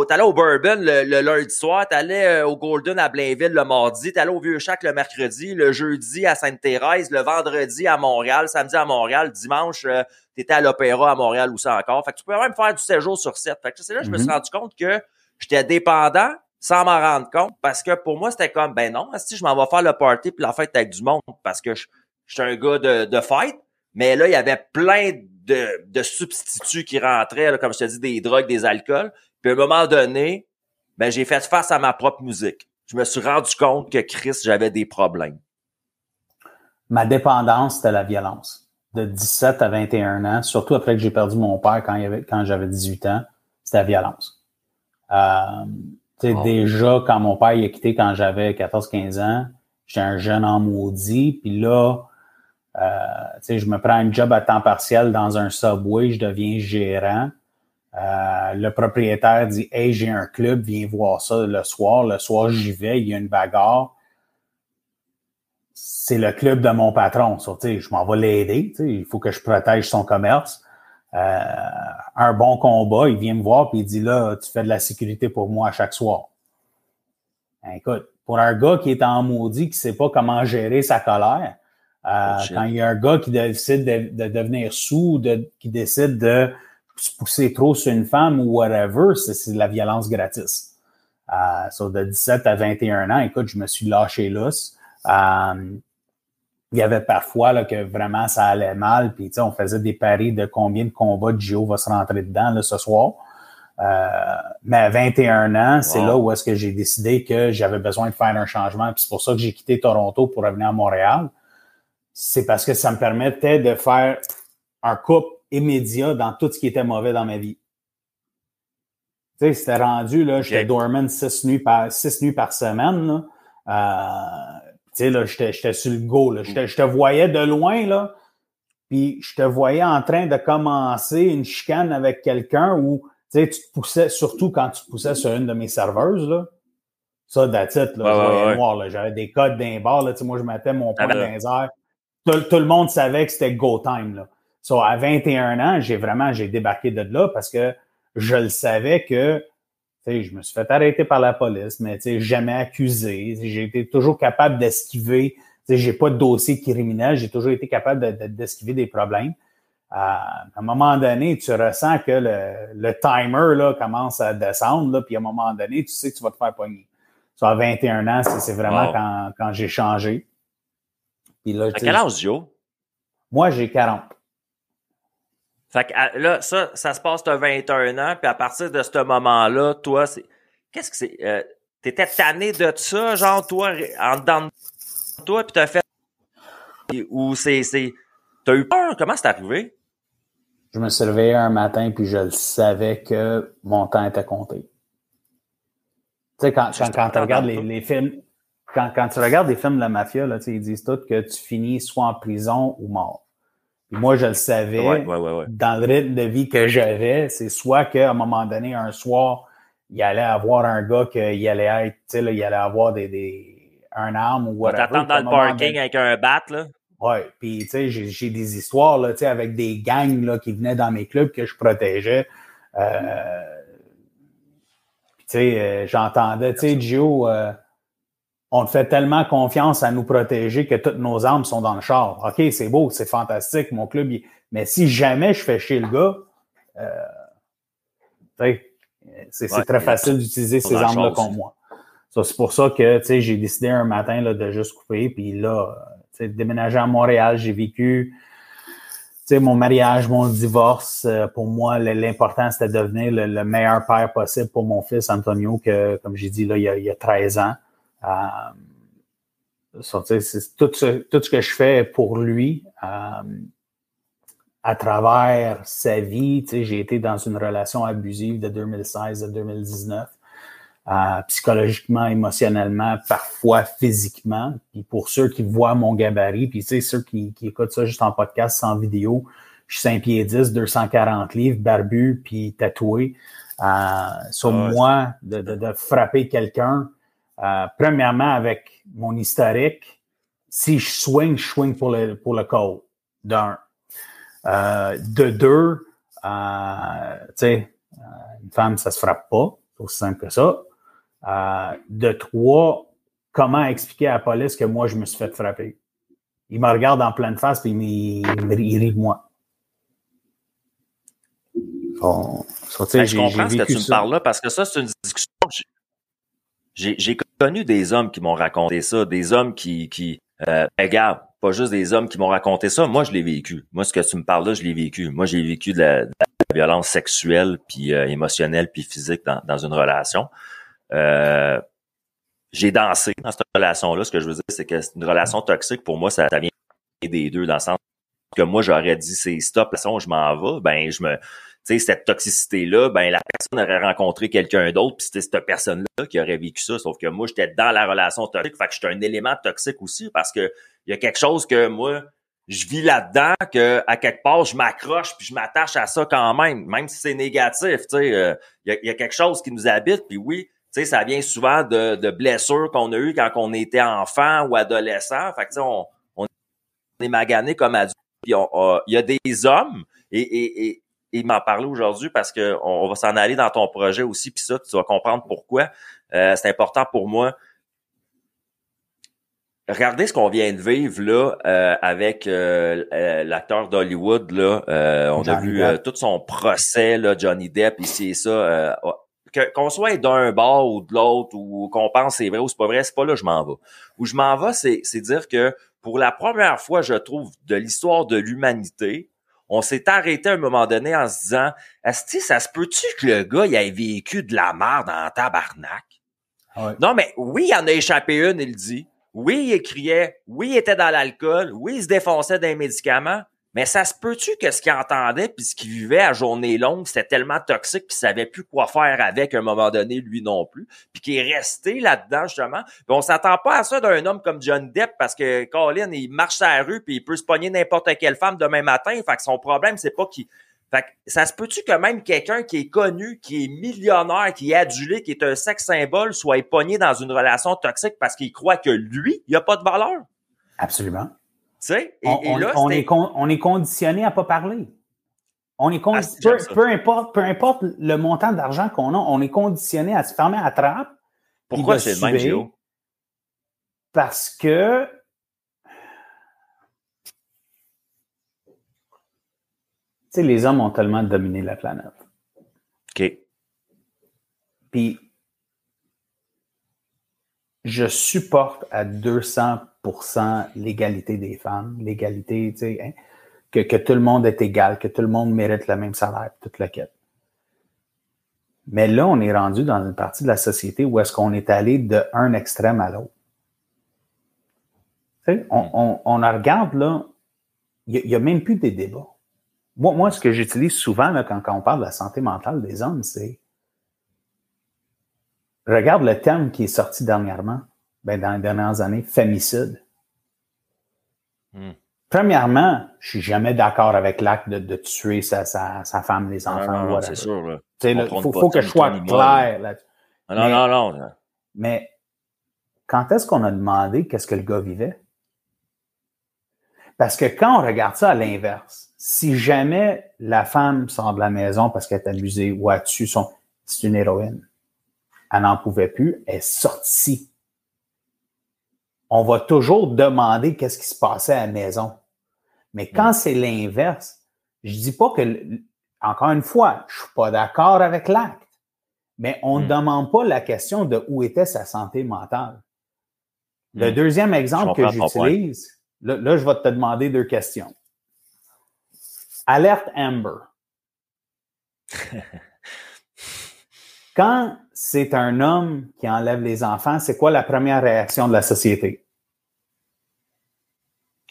t'allais au Bourbon le, lundi soir, t'allais euh, au Golden à Blainville le mardi, t'allais au Vieux Chac le mercredi, le jeudi à Sainte-Thérèse, le vendredi à Montréal, samedi à Montréal, dimanche, euh, t'étais à l'Opéra à Montréal ou ça encore. Fait que tu pouvais même faire du séjour sur sept. Fait que c'est là que je me suis mm-hmm. rendu compte que j'étais dépendant sans m'en rendre compte parce que pour moi, c'était comme, ben non, si je m'en vais faire le party puis la fête avec du monde parce que je, suis un gars de, de fête. Mais là, il y avait plein de, de substituts qui rentraient, comme je te dis, des drogues, des alcools. Puis à un moment donné, ben, j'ai fait face à ma propre musique. Je me suis rendu compte que Chris, j'avais des problèmes. Ma dépendance, c'était la violence. De 17 à 21 ans, surtout après que j'ai perdu mon père quand, il avait, quand j'avais 18 ans, c'était la violence. Euh, oh. Déjà, quand mon père il a quitté quand j'avais 14-15 ans, j'étais un jeune homme maudit. Puis là, euh, je me prends un job à temps partiel dans un subway, je deviens gérant. Euh, le propriétaire dit Hey, j'ai un club, viens voir ça le soir. Le soir, j'y vais, il y a une bagarre. C'est le club de mon patron. So, je m'en vais l'aider. Il faut que je protège son commerce. Euh, un bon combat, il vient me voir et il dit là, tu fais de la sécurité pour moi à chaque soir. Ben, écoute, pour un gars qui est en maudit, qui sait pas comment gérer sa colère, euh, oh, quand il y a un gars qui décide de, devenir sous, de, qui décide de se pousser trop sur une femme ou whatever, c'est de la violence gratis. Euh, de 17 à 21 ans, écoute, je me suis lâché lousse. Euh, il y avait parfois là, que vraiment ça allait mal, puis on faisait des paris de combien de combats Gio va se rentrer dedans là, ce soir. Euh, mais à 21 ans, c'est là où est-ce que j'ai décidé que j'avais besoin de faire un changement. Puis c'est pour ça que j'ai quitté Toronto pour revenir à Montréal. C'est parce que ça me permettait de faire un couple immédiat dans tout ce qui était mauvais dans ma vie. Tu sais, c'était rendu, là, j'étais dormant six nuits par, six nuits par semaine, là. Euh, tu sais, là, j'étais sur le go, là. Je te voyais de loin, là, puis je te voyais en train de commencer une chicane avec quelqu'un où, tu sais, tu te poussais, surtout quand tu te poussais sur une de mes serveuses, là. Ça, that's là, je voyais noir, là. J'avais des codes d'un bar, là, tu sais, moi, je mettais mon point dans Tout, tout, le monde savait que c'était go time, là. So, à 21 ans, j'ai vraiment, j'ai débarqué de là parce que je le savais que, je me suis fait arrêter par la police, mais jamais accusé. J'ai été toujours capable d'esquiver. Sais, j'ai pas de dossier criminel. J'ai toujours été capable d'esquiver des problèmes. Euh, à un moment donné, tu ressens que le, timer là, commence à descendre, là, puis à un moment donné, tu sais que tu vas te faire pogner. So, à 21 ans, c'est vraiment quand, quand j'ai changé. Puis là, à quel âge, Joe? Moi, j'ai 40. Fait que là, ça, ça se passe, à 21 ans, puis à partir de ce moment-là, toi, c'est. Qu'est-ce que c'est? Euh, T'étais tanné de ça, genre, toi, en dedans de toi, puis t'as fait. Ou c'est. T'as eu peur? Comment c'est arrivé? Je me suis réveillé un matin, puis je le savais que mon temps était compté. Tu sais, quand, quand, quand tu regardes les, les, films, quand, quand tu regardes des films de la mafia, là, ils disent tous que tu finis soit en prison ou mort moi, je le savais, dans le rythme de vie que j'avais, c'est soit qu'à un moment donné, un soir, il allait avoir un gars qu'il allait être, il allait avoir des, des, un arme ou whatever. T'attends dans le parking avec un bat, là? Ouais, puis tu sais, j'ai des histoires, là, tu sais, avec des gangs, là, qui venaient dans mes clubs que je protégeais. Euh, tu sais, euh, j'entendais, tu sais, Gio... Euh, on fait tellement confiance à nous protéger que toutes nos armes sont dans le char. OK, c'est beau, c'est fantastique, mon club. Mais si jamais je fais chez le gars, euh, c'est très facile d'utiliser ces armes-là contre moi. c'est pour ça que j'ai décidé un matin là, de juste couper. Puis là, déménager à Montréal, j'ai vécu mon mariage, mon divorce. Euh, pour moi, l'important, c'était de devenir le, meilleur père possible pour mon fils Antonio, que, comme j'ai dit, là, il y, a, il y a 13 ans. Euh, c'est tout ce, tout ce que je fais pour lui euh, à travers sa vie. J'ai été dans une relation abusive de 2016 à 2019. Euh, psychologiquement, émotionnellement, parfois physiquement. Puis pour ceux qui voient mon gabarit, puis ceux qui, qui écoutent ça juste en podcast sans vidéo, je suis 5 pieds 10, 240 livres, barbu, puis tatoué. Euh, sur ah moi, de, de, de frapper quelqu'un, euh, premièrement, avec mon historique, si je swing, je swing pour le, pour le call, d'un. Euh, de deux, euh, tu sais, une femme, ça se frappe pas, c'est aussi simple que ça. de trois, comment expliquer à la police que moi, je me suis fait frapper? Il me regarde en pleine face puis il, il, rit de moi. Bon, ben, je comprends ce que tu me parles là parce que ça, c'est une discussion j'ai connu des hommes qui m'ont raconté ça, des hommes qui, qui euh, regarde, pas juste des hommes qui m'ont raconté ça. Moi, je l'ai vécu. Moi, ce que tu me parles là, je l'ai vécu. Moi, j'ai vécu de la, violence sexuelle, puis euh, émotionnelle, puis physique dans, dans une relation. Euh, j'ai dansé dans cette relation-là. Ce que je veux dire, c'est que c'est une relation toxique. Pour moi, ça, ça vient des deux dans le sens que moi, j'aurais dit c'est stop, façon, je m'en vais. Ben, je me, sais, cette toxicité-là, ben, la personne aurait rencontré quelqu'un d'autre, puis c'était cette personne-là qui aurait vécu ça. Sauf que moi, j'étais dans la relation toxique. Fait que j'étais un élément toxique aussi parce que il y a quelque chose que moi, je vis là-dedans que à quelque part je m'accroche puis je m'attache à ça quand même même si c'est négatif tu sais euh, il y, a, quelque chose qui nous habite puis oui tu ça vient souvent de, blessures qu'on a eues quand on était enfant ou adolescent fait que tu on, on est magané comme adulte il y a des hommes et il m'en parlait aujourd'hui parce que on, va s'en aller dans ton projet aussi puis ça tu vas comprendre pourquoi euh, c'est important pour moi regardez ce qu'on vient de vivre là euh, avec euh, euh, l'acteur d'Hollywood là. on a vu tout son procès là, Johnny Depp ici et ça. qu'on soit d'un bord ou de l'autre ou qu'on pense c'est vrai ou c'est pas vrai, c'est pas là je m'en vais. Où je m'en vais, c'est, c'est dire que pour la première fois, je trouve, de l'histoire de l'humanité, on s'est arrêté à un moment donné en se disant Est-ce que ça se peut-tu que le gars il ait vécu de la merde en tabarnak? Non, mais oui, il en a échappé une, il dit. Oui, il criait. Oui, il était dans l'alcool. Oui, il se défonçait d'un médicament. Mais ça se peut-tu que ce qu'il entendait puis ce qu'il vivait à journée longue, c'était tellement toxique qu'il savait plus quoi faire avec à un moment donné, lui non plus, puis qu'il est resté là-dedans, justement? Puis on s'attend pas à ça d'un homme comme John Depp parce que Colin, il marche sur la rue puis il peut se pogner n'importe quelle femme demain matin. Fait que son problème, c'est pas qu'il fait ça se peut-tu que même quelqu'un qui est connu, qui est millionnaire, qui est adulé, qui est un sexe symbole, soit pogné dans une relation toxique parce qu'il croit que lui, il a pas de valeur? Absolument. Tu sais, et, on, là, on, est on est conditionné à pas parler. On est ah, peu, importe, peu importe le montant d'argent qu'on a, on est conditionné à se fermer à trappe. Pourquoi c'est le même, Parce que sais, les hommes ont tellement dominé la planète. OK. Puis, je supporte à 200% l'égalité des femmes, l'égalité, tu sais, hein, que, que, tout le monde est égal, que tout le monde mérite le même salaire, toute la quête. Mais là, on est rendu dans une partie de la société où est-ce qu'on est allé de un extrême à l'autre. Tu sais, on, on, on regarde là, il n'y a, a, même plus des débats. Moi, moi ce que j'utilise souvent là, quand, quand on parle de la santé mentale des hommes, c'est regarde le terme qui est sorti dernièrement, ben, dans les dernières années, fémicide. Hmm. Premièrement, je suis jamais d'accord avec l'acte de, de, tuer sa, sa, sa, femme, les enfants. Non, non, c'est sûr. Il faut, faut que je sois clair là Non, non, non. Mais quand est-ce qu'on a demandé qu'est-ce que le gars vivait? Parce que quand on regarde ça à l'inverse, si jamais la femme sort de la maison parce qu'elle est abusée ou a tué son, c'est une héroïne. Elle n'en pouvait plus, elle est sortie. On va toujours demander qu'est-ce qui se passait à la maison. Mais quand mm. c'est l'inverse, je dis pas que, encore une fois, je suis pas d'accord avec l'acte, mais on ne mm. demande pas la question de où était sa santé mentale. Le mm. deuxième exemple que j'utilise, là, là, je vais te demander deux questions. Alerte Amber. Quand c'est un homme qui enlève les enfants, c'est quoi la première réaction de la société?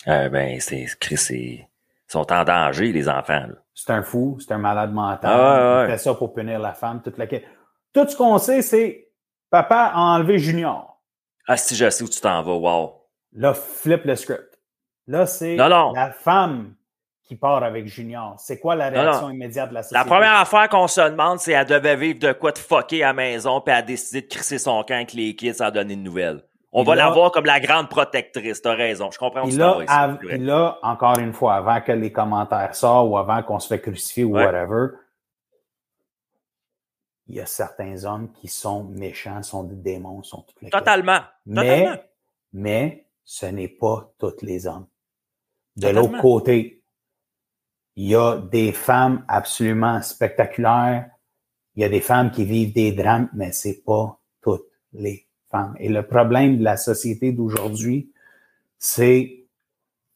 Euh, ben, c'est, ils sont en danger, les enfants. C'est un fou, c'est un malade mental. Ah, il fait ça pour punir la femme, toute la Tout ce qu'on sait, c'est papa a enlevé Junior. Ah, si je sais où tu t'en vas, wow. Là, flip le script. Là, c'est la femme qui part avec Junior? C'est quoi la réaction immédiate de la société? La première affaire qu'on se demande, c'est elle devait vivre de quoi de fucker à la maison, puis elle a décidé de crisser son camp avec les kids sans donner de nouvelles. On va la voir comme la grande protectrice, t'as raison, je comprends ce là, là, encore une fois, avant que les commentaires sortent ou avant qu'on se fait crucifier ou whatever, il y a certains hommes qui sont méchants, sont des démons, sont les Totalement. Mais, mais ce n'est pas tous les hommes. De l'autre côté, il y a des femmes absolument spectaculaires. Il y a des femmes qui vivent des drames, mais c'est pas toutes les femmes. Et le problème de la société d'aujourd'hui, c'est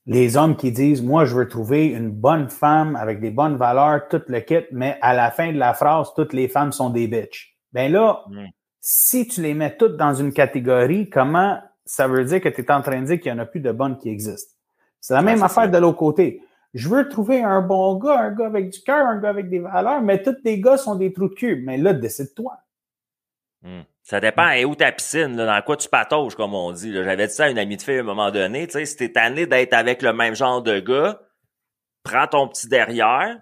les hommes qui disent, moi, je veux trouver une bonne femme avec des bonnes valeurs, tout le kit, mais à la fin de la phrase, toutes les femmes sont des bitches. Ben là, Mm. si tu les mets toutes dans une catégorie, comment ça veut dire que tu es en train de dire qu'il n'y en a plus de bonnes qui existent? C'est la même affaire ça. de l'autre côté. Je veux trouver un bon gars, un gars avec du cœur, un gars avec des valeurs, mais tous les gars sont des trous de cul. Mais là, décide-toi. Hmm. Ça dépend et où ta piscine, là, dans quoi tu patauges, comme on dit. J'avais dit ça à une amie de fille à un moment donné. Tu sais, si t'es tanné d'être avec le même genre de gars, prends ton petit derrière,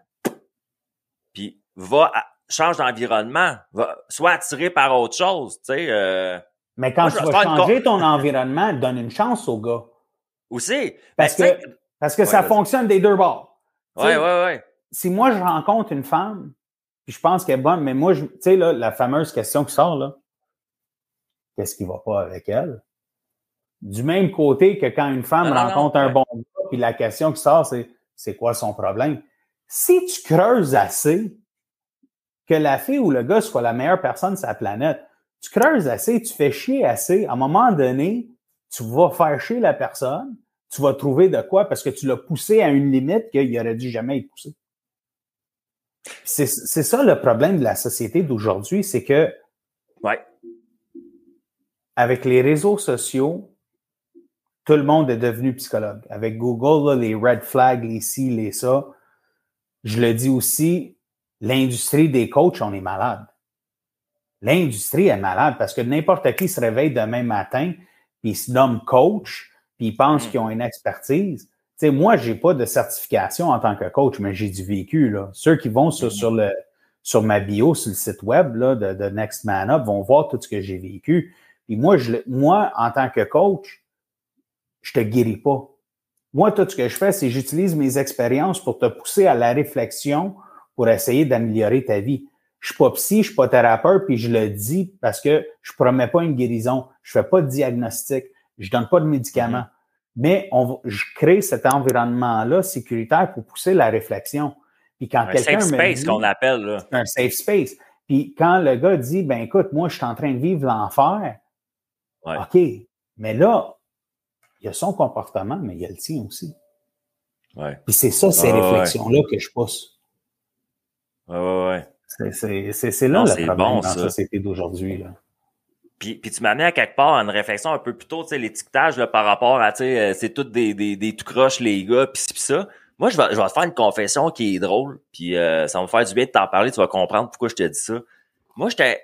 puis va, à- change d'environnement. Va, sois attiré par autre chose, tu sais. euh, Mais quand Moi, tu vas une changer ton environnement, donne une chance au gars. aussi. Parce Ben, que, parce que Ouais, ça fonctionne des deux bords. Sais, ouais, ouais. Si moi, je rencontre une femme, puis je pense qu'elle est bonne, mais moi, tu sais, là, la fameuse question qui sort, là, qu'est-ce qui va pas avec elle? Du même côté que quand une femme Non, rencontre non, un ouais. bon gars, puis la question qui sort, c'est c'est quoi son problème? Si tu creuses assez, que la fille ou le gars soit la meilleure personne sur la planète, tu creuses assez, tu fais chier assez, à un moment donné, tu vas faire chier la personne, tu vas trouver de quoi parce que tu l'as poussé à une limite qu'il aurait dû jamais être poussé. C'est c'est ça le problème de la société d'aujourd'hui, c'est que Ouais. avec les réseaux sociaux, tout le monde est devenu psychologue. Avec Google, là, les red flags, les ci, les ça. Je le dis aussi, l'industrie des coachs, on est malade. L'industrie est malade parce que n'importe qui se réveille demain matin, puis il se nomme coach, puis il pense Mm. qu'ils ont une expertise. Tu sais, moi, j'ai pas de certification en tant que coach, mais j'ai du vécu. Là. Ceux qui vont sur, Mm. sur, le, sur ma bio, sur le site web là, de, de Next Man Up, vont voir tout ce que j'ai vécu. Puis moi, je, moi, en tant que coach, je te guéris pas. Moi, tout ce que je fais, c'est j'utilise mes expériences pour te pousser à la réflexion pour essayer d'améliorer ta vie. Je suis pas psy, je suis pas thérapeute, puis je le dis parce que je promets pas une guérison, je fais pas de diagnostic, je donne pas de médicaments. Mais on je crée cet environnement-là sécuritaire pour pousser la réflexion. Puis quand Un quelqu'un safe me space qu'on appelle, là. un safe space. Puis quand le gars dit, ben écoute, moi, je suis en train de vivre l'enfer, Ouais. OK, mais là, il y a son comportement, mais il y a le tien aussi. Ouais. Puis c'est ça, ces ouais. réflexions-là que je pousse. Ouais, ouais, ouais. C'est- là Non, le problème bon, dans la société d'aujourd'hui. là. Puis, puis tu amené à quelque part à une réflexion un peu plus tôt, tu sais, l'étiquetage là, par rapport à, tu sais, euh, c'est tout des, des, des tout croches, les gars, pis ci, pis ça. Moi, je vais, je vais te faire une confession qui est drôle, puis euh, ça va me faire du bien de t'en parler, tu vas comprendre pourquoi je te dis ça. Moi, j'étais...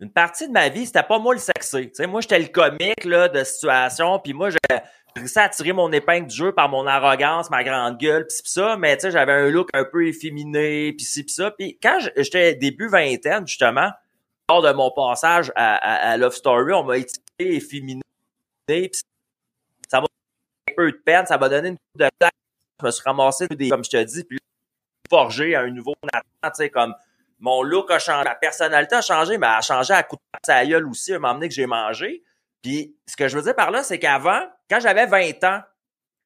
Une partie de ma vie, c'était pas moi le sexy. Tu sais, moi, j'étais le comique là, de situation, puis moi, j'ai réussi à tirer mon épingle du jeu par mon arrogance, ma grande gueule, pis pis ça, mais tu sais, j'avais un look un peu efféminé, pis ci, pis ça. Puis quand j'étais début vingtaine, justement, lors de mon passage à, Love Story, on m'a étiqueté efféminé. Ça m'a fait un peu de peine, ça m'a donné une coupe de claque. Je me suis ramassé des, comme je te dis, puis forgé à un nouveau Nathan, comme mon look a changé, ma personnalité a changé, mais elle a changé à coup de la gueule aussi, à un moment donné que j'ai mangé. Puis ce que je veux dire par là, c'est qu'avant, quand j'avais 20 ans,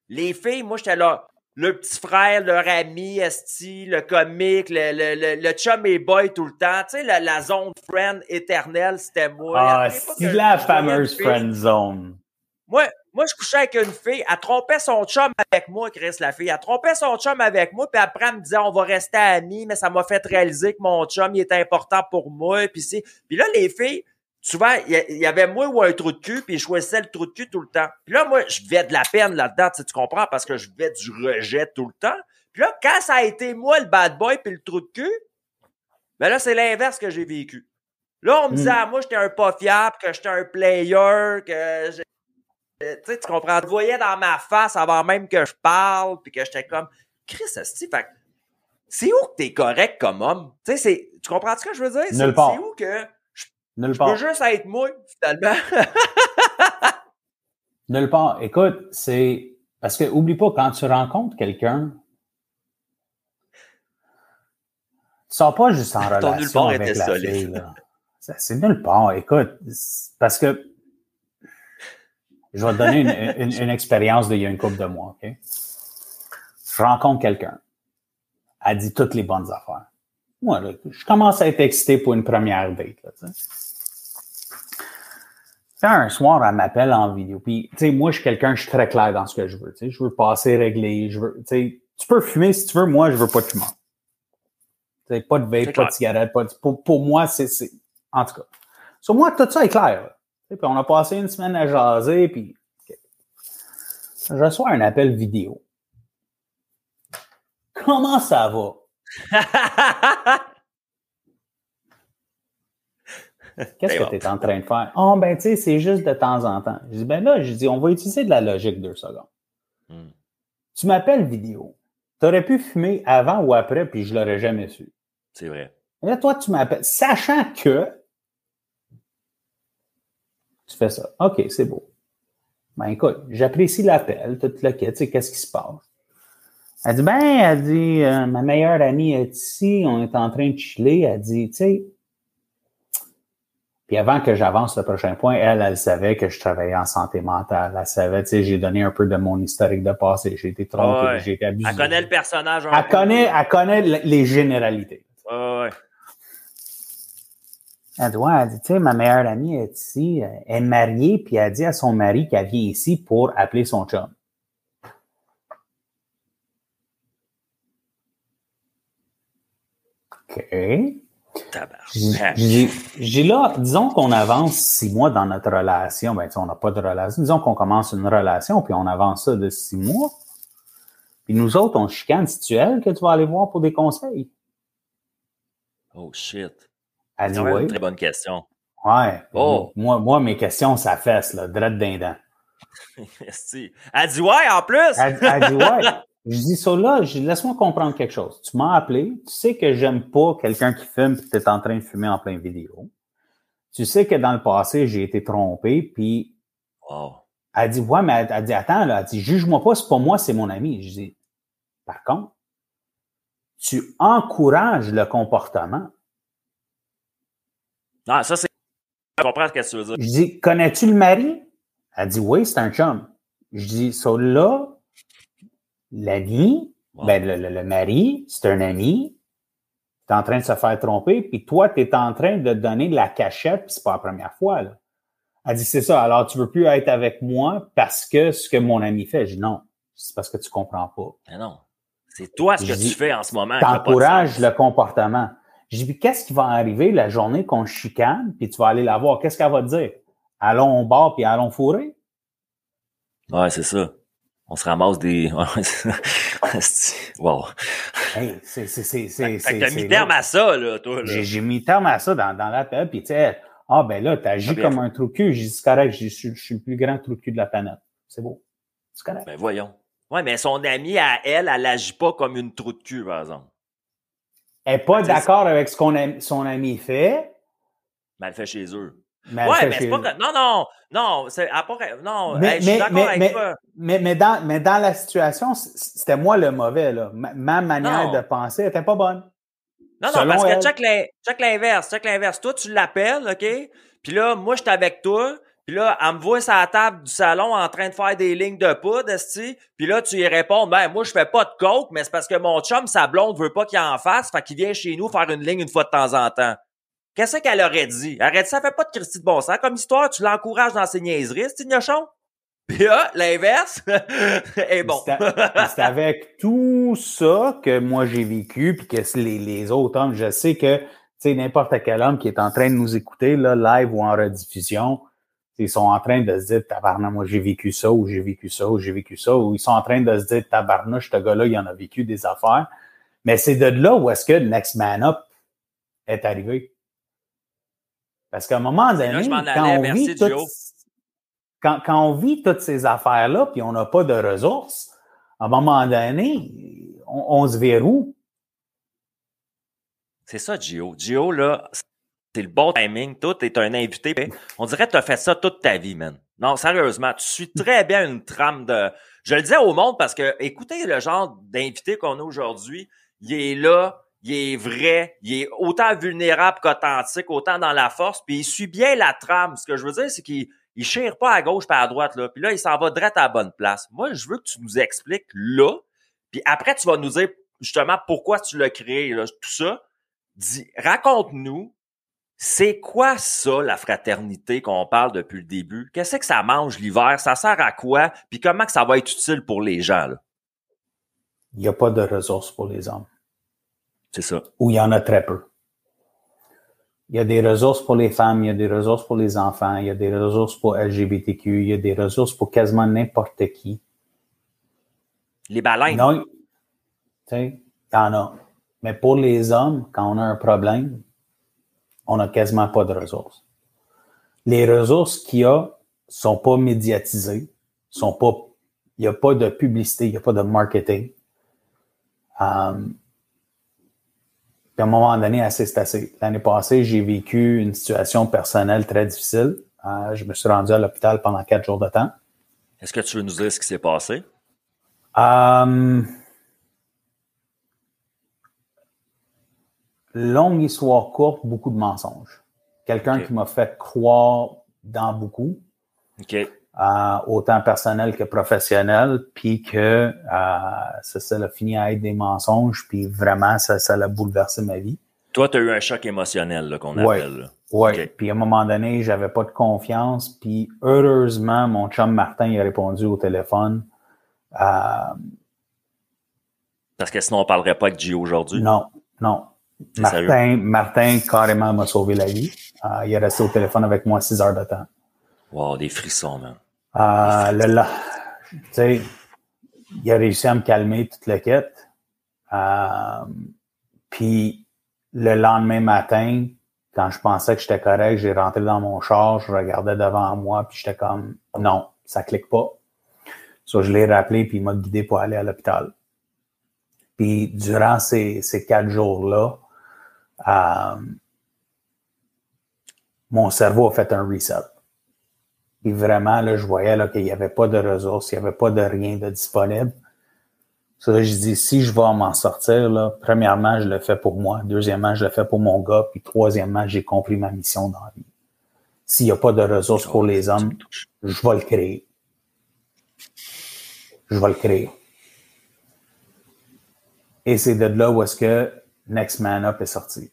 les filles, moi, j'étais là, le petit frère, leur ami, esti, le comique, le, le, le, le chum et boy tout le temps. Tu sais, la, la zone friend éternelle, c'était moi. Ah, c'est la fameuse friend zone. Moi, moi, je couchais avec une fille, elle trompait son chum avec moi, Chris, la fille. Elle trompait son chum avec moi, puis après, elle me disait, on va rester amis, mais ça m'a fait réaliser que mon chum, il était important pour moi, puis c'est... Puis là, les filles, souvent, il y, avait moi ou un trou de cul, puis je choisissais le trou de cul tout le temps. Puis là, moi, je vivais de la peine là-dedans, tu sais, tu comprends, parce que je vivais du rejet tout le temps. Puis là, quand ça a été moi, le bad boy, puis le trou de cul, ben là, c'est l'inverse que j'ai vécu. Là, on me disait, Mm. ah, moi, j'étais un pas fiable, que j'étais un player, que j'ai- euh, tu sais, tu comprends, tu voyais dans ma face avant même que je parle, puis que j'étais comme, Chris, c'est où que t'es correct comme homme? Tu sais, c'est, tu comprends ce que je veux dire? C'est où que je Nulle part. juste être moi, finalement? Nulle part. Écoute, c'est parce que oublie pas, quand tu rencontres quelqu'un, tu sors pas juste en nulle relation part avec était la solide. fille. là. C'est nulle part. Écoute, parce que je vais te donner une, une- une expérience d'il y a une couple de mois. ok? Je rencontre quelqu'un. Elle dit toutes les bonnes affaires. Moi, là, je commence à être excité pour une première date. Là, tu sais. un soir, elle m'appelle en vidéo. Puis, tu sais, moi, je suis quelqu'un, je suis très clair dans ce que je veux. Tu sais, je veux passer réglé. Je veux, tu sais, tu peux fumer si tu veux. Moi, je veux pas de fumeur. Tu sais, pas de vape, pas de cigarette, pas de, pour, pour moi, c'est, c'est, en tout cas. Sur moi, tout ça est clair. Puis on a passé une semaine à jaser, puis je reçois un appel vidéo. Comment ça va? Qu'est-ce que tu es en train de faire? Oh, ben, tu sais, c'est juste de temps en temps. Je dis, ben là, je dis, on va utiliser de la logique deux secondes. Hmm. Tu m'appelles vidéo. Tu aurais pu fumer avant ou après, puis je l'aurais jamais su. C'est vrai. Et là, toi, tu m'appelles, sachant que tu fais ça. OK, c'est beau. Ben écoute, j'apprécie l'appel, tout le kit, tu sais, qu'est-ce qui se passe? Elle dit, ben, elle dit, euh, ma meilleure amie est ici, on est en train de chiller. Elle dit, tu sais, puis avant que j'avance le prochain point, elle, elle savait que je travaillais en santé mentale. Elle savait, tu sais, j'ai donné un peu de mon historique de passé. J'ai été trompé, j'ai été abusé. Elle connaît le personnage. Elle connaît, elle connaît les généralités. Ouais, Elle dit, ouais, elle dit, tu sais, ma meilleure amie est ici, elle est mariée, puis elle dit à son mari qu'elle vient ici pour appeler son chum. OK. Dis là, disons qu'on avance six mois dans notre relation, ben, on n'a pas de relation. Disons qu'on commence une relation, puis on avance ça de six mois. Puis nous autres, on chicane, si tu elle que tu vas aller voir pour des conseils? Oh shit. Elle dit oui. Très bonne question. Ouais. Oh. Moi, moi, mes questions, ça fesse, là, dread dindant. Merci. Elle dit ouais, en plus. elle, elle dit ouais. Je dis ça là, laisse-moi comprendre quelque chose. Tu m'as appelé, tu sais que j'aime pas quelqu'un qui fume et tu es en train de fumer en plein vidéo. Tu sais que dans le passé, j'ai été trompé, puis elle dit, ouais, mais elle, dit, attends, là, elle dit, juge-moi pas, c'est pas moi, c'est mon ami. Je dis, par contre, tu encourages le comportement. Ah, ça, c'est. Je comprends ce que tu veux dire. Je dis, connais-tu le mari? Elle dit, oui, c'est un chum. Je dis, ça là, l'ami, ben, le, mari, c'est un ami, tu es en train de se faire tromper, puis toi, tu es en train de donner de la cachette, puis c'est pas la première fois. Là. Elle dit, c'est ça, alors tu veux plus être avec moi parce que ce que mon ami fait? Je dis, non, c'est parce que tu comprends pas. Mais non, c'est toi ce que tu fais en ce moment. T'encourages le comportement. Je dis, qu'est-ce qui va arriver la journée qu'on chicane, puis tu vas aller la voir, qu'est-ce qu'elle va te dire? Allons au bar, puis allons fourrer? Ouais, c'est ça on se ramasse des. wow. Hey, c'est. t'as mis terme à ça, là, toi. Là. J'ai, mis terme à ça dans, dans l'appel, puis tu sais, ah ben là, t'agis ah, comme un trou de cul. J'ai dit, c'est correct, je suis, le plus grand trou de cul de la planète. C'est beau. C'est correct. Ben voyons. Ouais, mais son amie à elle, elle agit pas comme une trou de cul, par exemple. Elle n'est pas d'accord avec ce qu'on son ami fait. Mais elle fait chez eux. Mais ouais, mais c'est pas que... Non, non, non, c'est à part... Non, mais, je suis d'accord avec toi. Mais, mais, dans, mais dans la situation, c'était moi le mauvais, là. Ma, manière de penser était pas bonne. Non, non, parce que check l'inverse, check l'inverse. Toi, tu l'appelles, OK? Puis là, moi, je suis avec toi. Puis là, elle me voit sur la table du salon en train de faire des lignes de poudre. Puis là, tu y réponds, ben, moi, je fais pas de coke, mais c'est parce que mon chum, sa blonde, veut pas qu'il en fasse, fait qu'il vient chez nous faire une ligne une fois de temps en temps. Qu'est-ce qu'elle aurait dit? Arrête, ça fait pas de Christy de bon sens. Comme histoire, tu l'encourages dans ses niaiseries, c'est gnochon? Puis là, l'inverse est bon. c'est avec tout ça que moi j'ai vécu, puis que les, les autres hommes, je sais que, tu sais, n'importe quel homme qui est en train de nous écouter, là, live ou en rediffusion, ils sont en train de se dire, tabarnak, moi j'ai vécu ça, ou j'ai vécu ça, ou j'ai vécu ça, ou ils sont en train de se dire, tabarnak, ce gars-là, il en a vécu des affaires. Mais c'est de là où est-ce que Next Man Up est arrivé. Parce qu'à un moment donné, quand, on vit toutes, ces affaires-là, puis on n'a pas de ressources, à un moment donné, on, se verrouille. C'est ça, Gio. Gio, là, c'est le bon timing. Toi, es un invité. On dirait que tu as fait ça toute ta vie, man. Non, sérieusement, tu suis très bien une trame de... Je le disais au monde parce que, écoutez le genre d'invité qu'on a aujourd'hui. Il est là, il est vrai, il est autant vulnérable qu'authentique, autant dans la force, puis il suit bien la trame. Ce que je veux dire, c'est qu'il il chire pas à gauche pas à droite, là. Puis là, il s'en va direct à la bonne place. Moi, je veux que tu nous expliques là, puis après, tu vas nous dire justement pourquoi tu l'as créé, là, tout ça. Dis, raconte-nous, C'est quoi ça, la fraternité qu'on parle depuis le début? Qu'est-ce que ça mange l'hiver? Ça sert à quoi? Puis comment que ça va être utile pour les gens? Là? Il n'y a pas de ressources pour les hommes. C'est ça. Ou il y en a très peu. Il y a des ressources pour les femmes, il y a des ressources pour les enfants, il y a des ressources pour LGBTQ, il y a des ressources pour quasiment n'importe qui. Les baleines? Non. Tu sais, il y en a. Mais pour les hommes, quand on a un problème, on n'a quasiment pas de ressources. Les ressources qu'il y a sont pas médiatisées, sont pas, il n'y a pas de publicité, il n'y a pas de marketing. Um, puis à un moment donné, assez c'est assez. L'année passée, j'ai vécu une situation personnelle très difficile. Euh, je me suis rendu à l'hôpital pendant quatre jours de temps. Est-ce que tu veux nous dire ce qui s'est passé? Um, longue histoire courte, beaucoup de mensonges. Quelqu'un qui m'a fait croire dans beaucoup, OK. Euh, autant personnel que professionnel, puis que euh, ça, ça a fini à être des mensonges, puis vraiment, ça, ça a bouleversé ma vie. Toi, tu as eu un choc émotionnel qu'on appelle. Ok. Puis à un moment donné, j'avais pas de confiance. Puis heureusement, mon chum Martin il a répondu au téléphone. Euh, Parce que sinon, on parlerait pas avec Gio aujourd'hui. non, non. Martin, Martin carrément m'a sauvé la vie. Il est resté au téléphone avec moi six heures de temps. Wow, des frissons, man. Euh, le, la- tu sais, il a réussi à me calmer toute la quête. Euh, puis le lendemain matin, quand je pensais que j'étais correct, j'ai rentré dans mon char, je regardais devant moi, puis j'étais comme non, ça clique pas. So, je l'ai rappelé, puis il m'a guidé pour aller à l'hôpital. Puis durant ces, ces quatre jours-là, euh, mon cerveau a fait un reset. Puis vraiment, là, je voyais là, qu'il n'y avait pas de ressources, il n'y avait pas de rien de disponible. Ça, je dis, si je vais m'en sortir, là, premièrement, je le fais pour moi. Deuxièmement, je le fais pour mon gars. Puis troisièmement, j'ai compris ma mission dans la vie. S'il n'y a pas de ressources pour les hommes, je vais le créer. Je vais le créer. Et c'est de là où est-ce que Next Man Up est sorti.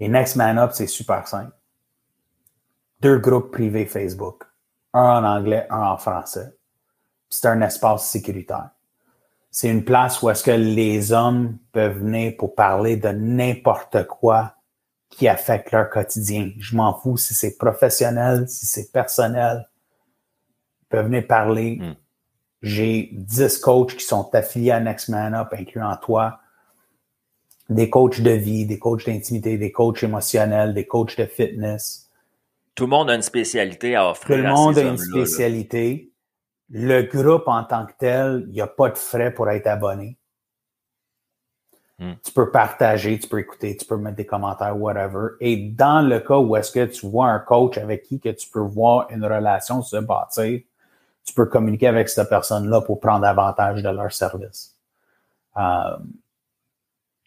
Et Next Man Up, c'est super simple. Deux groupes privés Facebook. Un en anglais, un en français. C'est un espace sécuritaire. C'est une place où est-ce que les hommes peuvent venir pour parler de n'importe quoi qui affecte leur quotidien. Je m'en fous si c'est professionnel, si c'est personnel. Ils peuvent venir parler. Mm. J'ai 10 coachs qui sont affiliés à Next Man Up, incluant toi. Des coachs de vie, des coachs d'intimité, des coachs émotionnels, des coachs de fitness. Tout le monde a une spécialité à Tout offrir. le à monde ces a une là. spécialité. Le groupe en tant que tel, il n'y a pas de frais pour être abonné. Hmm. Tu peux partager, tu peux écouter, tu peux mettre des commentaires, whatever. Et dans le cas où est-ce que tu vois un coach avec qui que tu peux voir une relation se bâtir, tu peux communiquer avec cette personne-là pour prendre avantage de leur service. Euh,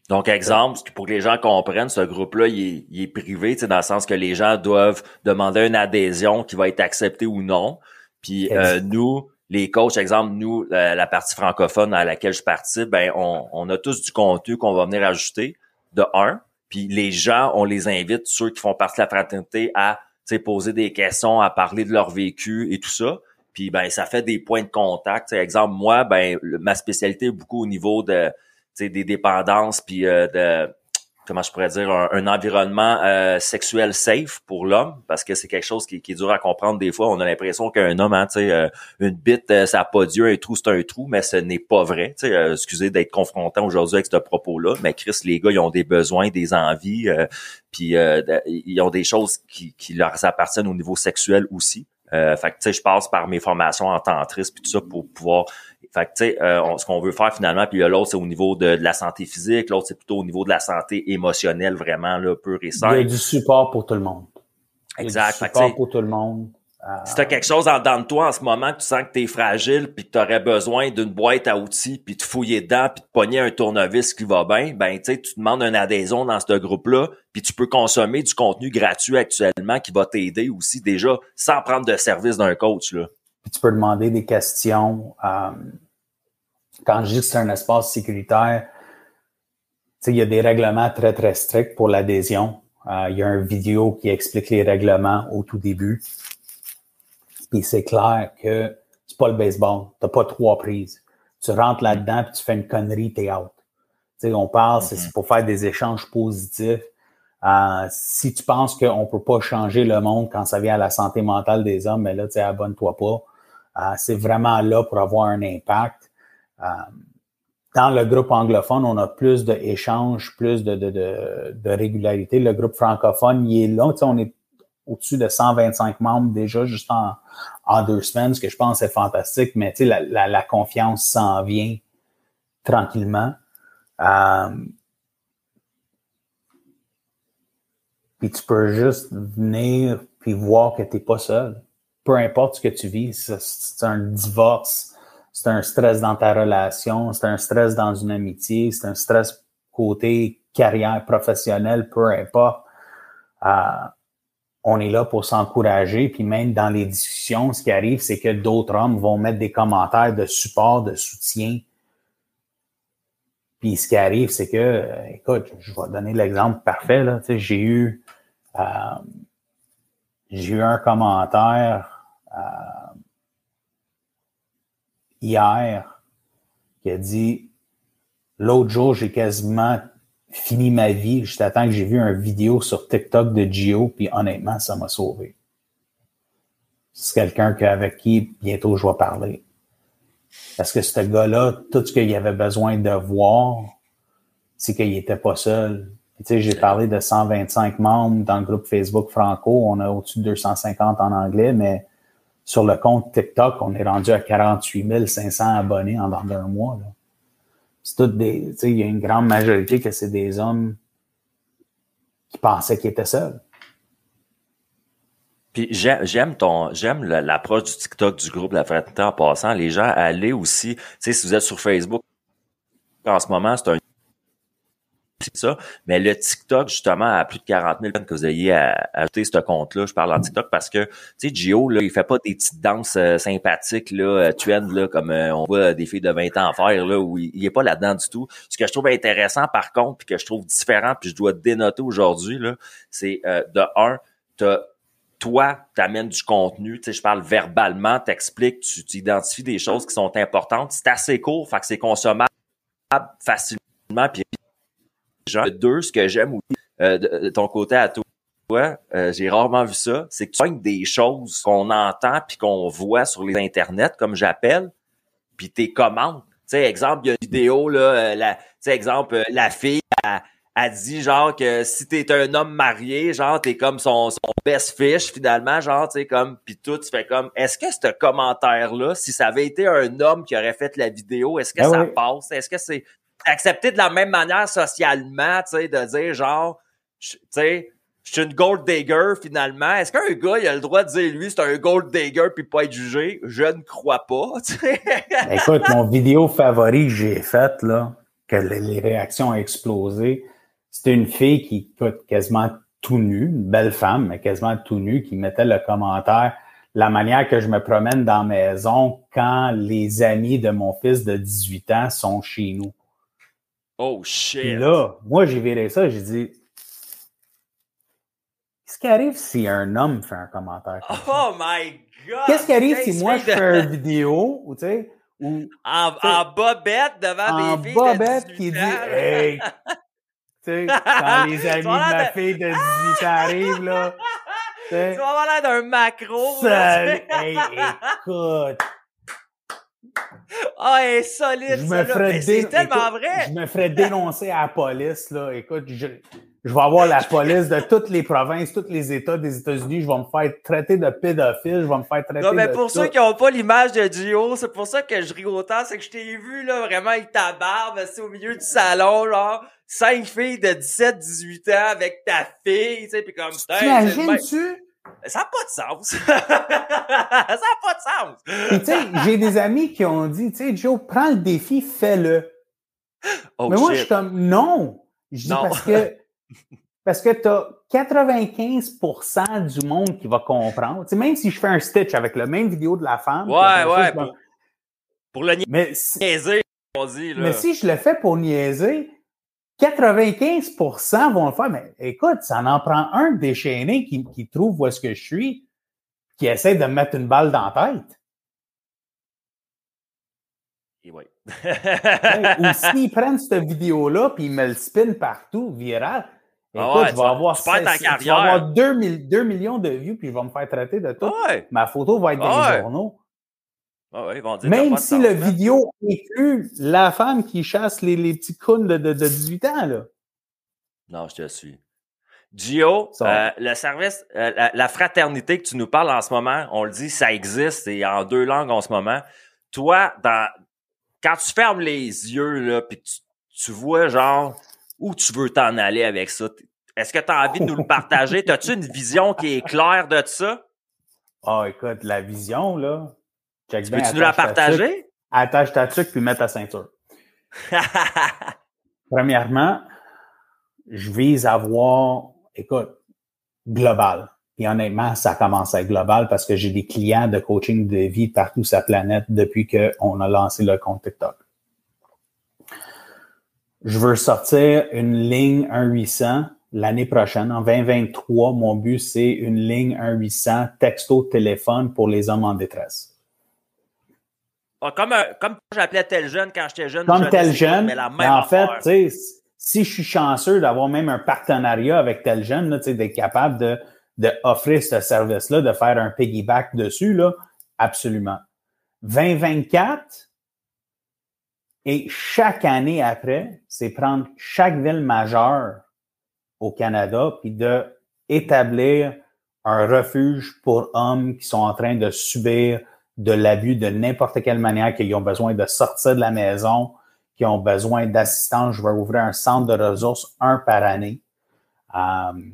Donc, exemple, pour que les gens comprennent, ce groupe-là, il est, il est privé, tu sais, dans le sens que les gens doivent demander une adhésion qui va être acceptée ou non. Puis euh, nous, les coachs, exemple, nous, la, la partie francophone à laquelle je participe, ben, on, on a tous du contenu qu'on va venir ajouter, de un. Puis les gens, on les invite, ceux qui font partie de la fraternité, à poser des questions, à parler de leur vécu et tout ça. Puis ben, ça fait des points de contact. Exemple, moi, ben, le- ma spécialité est beaucoup au niveau de des dépendances, puis euh, de comment je pourrais dire un, un environnement euh, sexuel safe pour l'homme parce que c'est quelque chose qui, qui est dur à comprendre des fois. On a l'impression qu'un homme hein, euh, une bite euh, ça a pas Dieu un trou c'est un trou mais ce n'est pas vrai euh, excusez d'être confrontant aujourd'hui avec ce propos là mais Chris les gars ils ont des besoins des envies euh, puis euh, ils ont des choses qui, qui leur appartiennent au niveau sexuel aussi. Euh, fait que tu sais je passe par mes formations en tantrisme puis tout ça pour pouvoir fait que, tu sais, euh, ce qu'on veut faire finalement, puis l'autre, c'est au niveau de, de la santé physique, l'autre, c'est plutôt au niveau de la santé émotionnelle, vraiment, là, pur et il y a simple. du support pour tout le monde. Il y a Exact. Du support pour tout le monde. Euh, si t'as quelque chose en dedans de toi en ce moment que tu sens que t'es fragile puis que t'aurais besoin d'une boîte à outils puis de fouiller dedans puis de pogner un tournevis qui va bien, ben tu sais tu demandes une adhésion dans ce groupe-là puis tu peux consommer du contenu gratuit actuellement qui va t'aider aussi déjà sans prendre de service d'un coach là. Puis tu peux demander des questions. euh, quand je dis que c'est un espace sécuritaire, il y a des règlements très, très stricts pour l'adhésion. Euh, il y a une vidéo qui explique les règlements au tout début. Puis c'est clair que c'est pas le baseball. T'as pas trois prises. Tu rentres là-dedans puis tu fais une connerie, t'es out. sais, on parle, c'est pour faire des échanges positifs. Euh, si tu penses qu'on peut pas changer le monde quand ça vient à la santé mentale des hommes, mais là, tu sais, abonne-toi pas. Euh, c'est vraiment là pour avoir un impact. Euh, dans le groupe anglophone, on a plus d'échanges, plus de, de, de, régularité. Le groupe francophone, il est là. On est au-dessus de 125 membres déjà juste en, en deux semaines, ce que je pense est fantastique. Mais tu sais, la, la, la confiance s'en vient tranquillement. Euh, puis tu peux juste venir puis voir que tu n'es pas seul. Peu importe ce que tu vis, c'est un divorce, c'est un stress dans ta relation, c'est un stress dans une amitié, c'est un stress côté carrière professionnelle, peu importe. Euh, on est là pour s'encourager, puis même dans les discussions, ce qui arrive, c'est que d'autres hommes vont mettre des commentaires de support, de soutien. Puis ce qui arrive, c'est que, écoute, je vais donner l'exemple parfait. J'ai eu, euh, j'ai eu un commentaire hier qui a dit l'autre jour, j'ai quasiment fini ma vie juste à temps que j'ai vu une vidéo sur TikTok de Gio, puis honnêtement, ça m'a sauvé. C'est quelqu'un que- avec qui bientôt je vais parler. Parce que ce gars-là, tout ce qu'il avait besoin de voir, c'est qu'il n'était pas seul. Tu sais, j'ai parlé de 125 membres dans le groupe Facebook Franco. On a au-dessus de 250 en anglais, mais sur le compte TikTok, on est rendu à 48 500 abonnés en dans d'un mois. C'est des, il y a une grande majorité que c'est des hommes qui pensaient qu'ils étaient seuls. Puis j'ai- j'aime ton, j'aime l'approche du TikTok du groupe La Fraternité en passant. Les gens allez aussi, tu sais, si vous êtes sur Facebook en ce moment, c'est un ça. Mais le TikTok, justement, à plus de 40 000 personnes que vous ayez à à ajouter ce compte-là, je parle en TikTok parce que, tu sais, Gio, là, il fait pas des petites danses euh, sympathiques, là, euh, trend, là, comme euh, on voit des filles de 20 ans faire, là, où il, il est pas là-dedans du tout. Ce que je trouve intéressant, par contre, puis que je trouve différent, puis je dois dénoter aujourd'hui, là, c'est, euh, de un, t'as toi, tu amènes du contenu, tu sais, je parle verbalement, t'expliques, tu identifies des choses qui sont importantes. C'est assez court, fait que c'est consommable facilement. Puis, deux, ce que j'aime aussi euh, de, de ton côté à toi, euh, j'ai rarement vu ça, c'est que tu pognes des choses qu'on entend puis qu'on voit sur les internets, comme j'appelle, puis t'es commandes. Tu sais, exemple, il y a une vidéo, là, euh, la, tu sais, exemple, euh, la fille, elle, elle dit genre que si t'es un homme marié, genre t'es comme son, son best fish finalement, genre tu sais comme puis tout tu fais comme est-ce que ce commentaire là, si ça avait été un homme qui aurait fait la vidéo, est-ce que Ah ça oui. passe, est-ce que c'est accepté de la même manière socialement, tu sais de dire genre tu sais je suis une gold digger finalement. Est-ce qu'un gars il a le droit de dire lui c'est un gold digger puis pas être jugé? Je ne crois pas. sais. Écoute, mon vidéo favori que j'ai faite, là, que les les réactions ont explosé, c'était une fille qui, écoute, quasiment tout nue, une belle femme, mais quasiment tout nue, qui mettait le commentaire la manière que je me promène dans la maison quand les amis de mon fils de 18 ans sont chez nous. Oh Puis shit. là, moi, j'ai viré ça, j'ai dit, qu'est-ce qui arrive si un homme fait un commentaire? comme ça? Oh my god. Qu'est-ce qui arrive si moi, je fais une vidéo, ou tu sais, où En, en bobette devant en des filles bobette de 18 qui dit. Hey! tu sais, quand les amis de ma fille de 18 ans arrivent, là. tu vas avoir l'air d'un macro. sais. Hey, écoute! Ah, elle est solide, Je ça, me là. ferais C'est tellement écoute, vrai. Je me ferais dénoncer à la police, là. Écoute, je, je vais avoir la police de toutes les provinces, tous les États des États-Unis. Je vais me faire traiter de pédophile. Je vais me faire traiter Non, mais de pour tout. ceux qui n'ont pas l'image de Gio, c'est pour ça que je ris autant, c'est que je t'ai vu, là, vraiment avec ta barbe, assis au milieu du salon, genre, cinq filles de 17, 18 ans avec ta fille, tu sais, pis comme, c'est T'imagines-tu? Ça n'a pas de sens. ça n'a pas de sens. Puis, tu sais, j'ai des amis qui ont dit, tu sais, Joe, prends le défi, fais-le. Oh, Mais moi, je suis comme, non. Je dis Non. parce que, parce que t'as 95% du monde qui va comprendre. Tu sais, même si je fais un stitch avec la même vidéo de la femme. Ouais, ouais, pour, pour le Mais, niaiser, on dit, là. mais si je le fais pour niaiser, 95% vont le faire. Mais écoute, ça en prend un déchaîné qui, qui trouve où est-ce que je suis, qui essaie de me mettre une balle dans la tête. Et oui. Ou s'ils prennent cette vidéo-là puis ils me le spin partout, viral, Ah écoute, ouais, je vais avoir, tu perds ta seize- je vais carrière. avoir 2, millions de vues puis je vais me faire traiter de tout. ouais. Ma photo va être dans Ah ouais. les journaux. Ah ouais, ils vont dire Même si le vidéo inclut la femme qui chasse les, les petits clowns de, de, de 18 ans, là. Non, je te suis. Gio, euh, le service, euh, la, la fraternité que tu nous parles en ce moment, on le dit, ça existe et en deux langues en ce moment. Toi, dans, quand tu fermes les yeux, là, puis tu, tu vois, genre, où tu veux t'en aller avec ça, est-ce que tu as envie de nous le partager? As-tu une vision qui est claire de ça? Ah, écoute, la vision, là. Check bien, Peux-tu nous la ta partager? Attache ta tuque puis mets ta ceinture. Premièrement, je vise à avoir, écoute, global. Et honnêtement, ça commence à être global parce que j'ai des clients de coaching de vie partout sur la planète depuis qu'on a lancé le compte TikTok. Je veux sortir une ligne 1-800 l'année prochaine. En 2023, mon but, c'est une ligne 1-800 texto téléphone pour les hommes en détresse. Ah, comme, un- comme j'appelais tel jeune quand j'étais jeune. comme tel jeune. Mais la mais même en fait, affaire. si je suis chanceux d'avoir même un partenariat avec tel jeune, d'être capable de, de offrir ce service-là, de faire un piggyback dessus, là, absolument. 2024 et chaque année après, c'est prendre chaque ville majeure au Canada puis de établir un refuge pour hommes qui sont en train de subir de l'abus de n'importe quelle manière, qu'ils ont besoin de sortir de la maison, qui ont besoin d'assistance. Je vais ouvrir un centre de ressources, un par année. Um,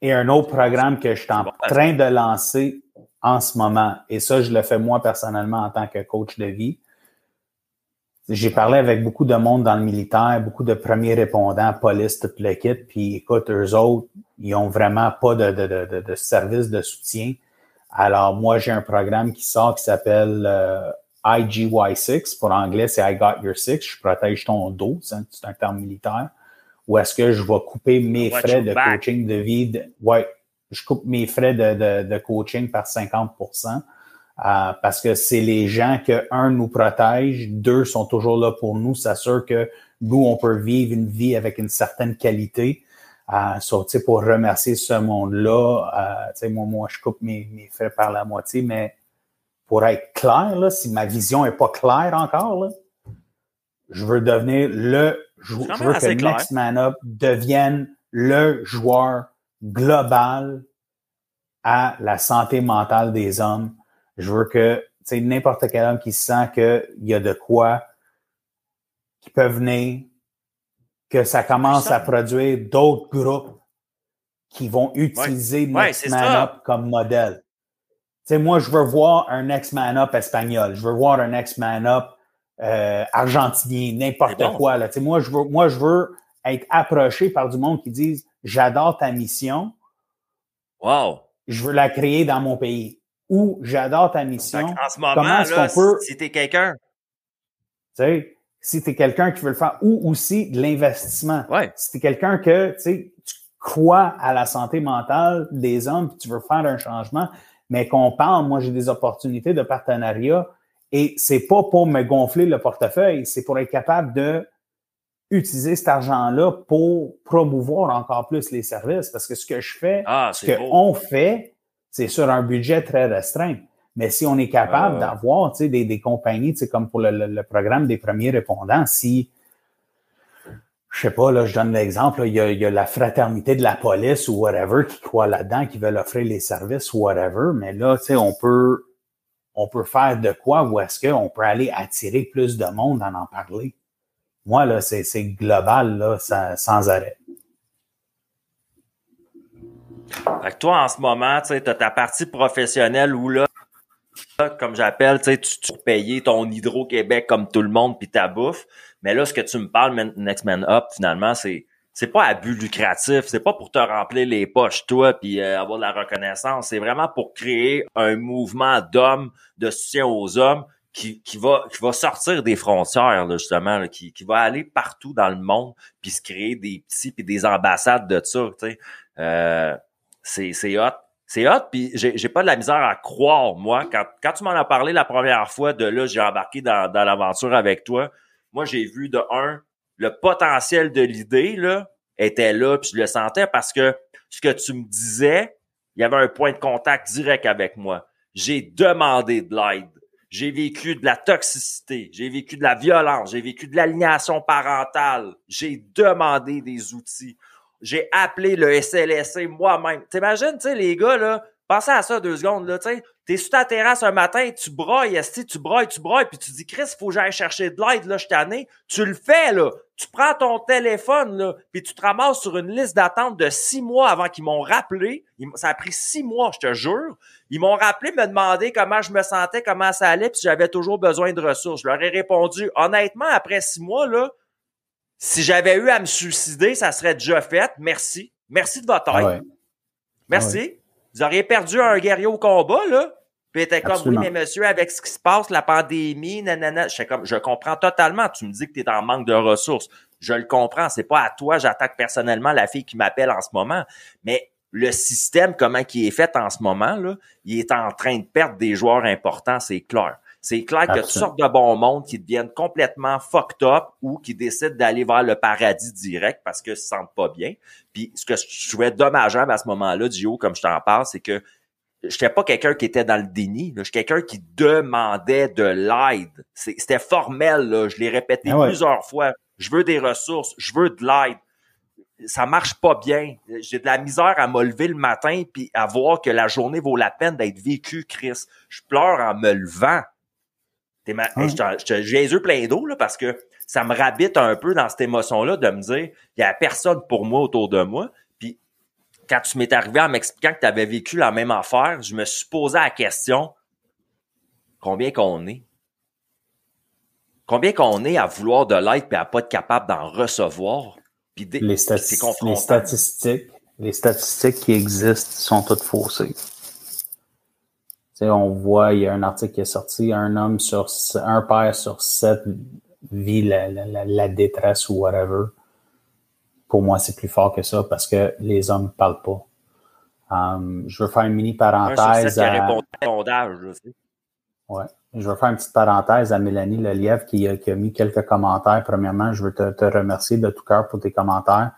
et un autre programme que je suis en train de lancer en ce moment, et ça, je le fais moi personnellement en tant que coach de vie. J'ai parlé avec beaucoup de monde dans le militaire, beaucoup de premiers répondants, police, toute l'équipe, puis écoute, eux autres, ils ont vraiment pas de, de, de, de service de soutien. Alors, moi, j'ai un programme qui sort qui s'appelle euh, IGY6. Pour anglais, c'est I Got Your Six. Je protège ton dos. C'est un, terme militaire. Ou est-ce que je vais couper mes Watch frais de back. coaching de vie? de- ouais, je coupe mes frais de, de, de coaching par 50% euh, parce que c'est les gens que, un, nous protège, deux, sont toujours là pour nous, s'assure que nous, on peut vivre une vie avec une certaine qualité. So, tu sais, pour remercier ce monde-là, euh, moi, moi, je coupe mes, mes frais par la moitié, mais pour être clair, là, si ma vision est pas claire encore, là, je veux devenir le, je, je veux que clair. Next Man Up devienne le joueur global à la santé mentale des hommes. Je veux que, n'importe quel homme qui sent qu'il y a de quoi qui peut venir, que ça commence à produire d'autres groupes qui vont utiliser Ouais, Next c'est Man ça. Up comme modèle. Tu sais, moi, je veux voir un Next Man Up espagnol. Je veux voir un Next Man Up euh, argentinien, n'importe bon. quoi. Là. Tu sais, moi, je veux, moi, je veux être approché par du monde qui disent J'adore ta mission, Wow. je veux la créer dans mon pays. Ou j'adore ta mission. en ce moment, comment est-ce là, qu'on peut- si t'es quelqu'un, Tu sais, si tu es quelqu'un qui veut le faire, ou aussi de l'investissement. ouais, Si tu es quelqu'un que tu crois à la santé mentale des hommes, puis tu veux faire un changement, mais qu'on parle, moi j'ai des opportunités de partenariat et c'est pas pour me gonfler le portefeuille, c'est pour être capable de utiliser cet argent-là pour promouvoir encore plus les services. Parce que ce que je fais, ah, ce qu'on fait, c'est sur un budget très restreint. Mais si on est capable ouais. d'avoir des, des compagnies, comme pour le, le- le programme des premiers répondants, si, je sais pas, là, je donne l'exemple, il y, a, il y a la fraternité de la police ou whatever qui croit là-dedans, qui veulent offrir les services ou whatever, mais là, tu sais, on peut, on peut faire de quoi ou est-ce qu'on peut aller attirer plus de monde en en parler? Moi, là, c'est c'est global, là, ça- sans arrêt. Fait que toi, en ce moment, tu t'as ta partie professionnelle où là, comme j'appelle, tu tu, payes ton Hydro-Québec comme tout le monde puis ta bouffe. Mais là, ce que tu me parles, Next Man Up, finalement, c'est c'est pas à but lucratif, c'est pas pour te remplir les poches toi puis euh, avoir de la reconnaissance, c'est vraiment pour créer un mouvement d'hommes, de soutien aux hommes qui, qui va qui va sortir des frontières là, justement, qui, qui va aller partout dans le monde puis se créer des petits puis des ambassades de ça, tu sais. Euh, c'est hot. C'est hot, puis j'ai, pas de la misère à croire, moi. Quand, quand tu m'en as parlé la première fois, de là, j'ai embarqué dans, dans l'aventure avec toi. Moi, j'ai vu de un, le potentiel de l'idée, là, était là, puis je le sentais parce que ce que tu me disais, il y avait un point de contact direct avec moi. J'ai demandé de l'aide. J'ai vécu de la toxicité, j'ai vécu de la violence, j'ai vécu de l'alignation parentale. J'ai demandé des outils j'ai appelé le SLSC moi-même. T'imagines, tu sais, les gars, là, pensez à ça deux secondes, là, tu sais. T'es sur ta terrasse un matin, tu broyes, esti, tu broyes, tu broyes, puis tu dis, Chris, faut que j'aille chercher de l'aide, là, je année. Tu le fais, là. Tu prends ton téléphone, là, puis tu te ramasses sur une liste d'attente de six mois avant qu'ils m'ont rappelé. Ça a pris six mois, je te jure. Ils m'ont rappelé, me demander comment je me sentais, comment ça allait, puis j'avais toujours besoin de ressources. Je leur ai répondu, honnêtement, après six mois, là, si j'avais eu à me suicider, ça serait déjà fait. Merci. Merci de votre aide. Merci. Vous auriez perdu un guerrier au combat, là. Puis était comme, oui, mais monsieur, avec ce qui se passe, la pandémie, nanana, je, comme, je comprends totalement. Tu me dis que tu es en manque de ressources. Je le comprends. C'est pas à toi, j'attaque personnellement la fille qui m'appelle en ce moment. Mais le système, comment qui est fait en ce moment, là, il est en train de perdre des joueurs importants, c'est clair. C'est clair qu'il y a toutes sortes de bons mondes qui deviennent complètement fucked up ou qui décident d'aller vers le paradis direct parce qu'ils se sentent pas bien. Puis ce que je trouvais dommageable à ce moment-là, Gio, comme je t'en parle, c'est que je n'étais pas quelqu'un qui était dans le déni. Je suis quelqu'un qui demandait de l'aide. C'était formel. Là. Je l'ai répété ah plusieurs fois. Je veux des ressources. Je veux de l'aide. Ça marche pas bien. J'ai de la misère à me lever le matin puis à voir que la journée vaut la peine d'être vécue, Chris. Je pleure en me levant. T'es ma... j'ai les yeux pleins d'eau là, parce que ça me rabite un peu dans cette émotion-là de me dire il y a personne pour moi autour de moi. Puis quand tu m'es arrivé en m'expliquant que tu avais vécu la même affaire, je me suis posé la question combien qu'on est? Combien qu'on est à vouloir de l'aide et à pas être capable d'en recevoir? Puis les, les statistiques, les statistiques qui existent sont toutes faussées on voit, il y a un article qui est sorti, un homme sur un père sur sept vit la, détresse ou whatever. Pour moi, c'est plus fort que ça parce que les hommes ne parlent pas. Um, je veux faire une mini parenthèse. À... Ouais. Je veux faire une petite parenthèse à Mélanie Lelièvre qui, qui, a mis quelques commentaires. Premièrement, je veux te, remercier de tout cœur pour tes commentaires.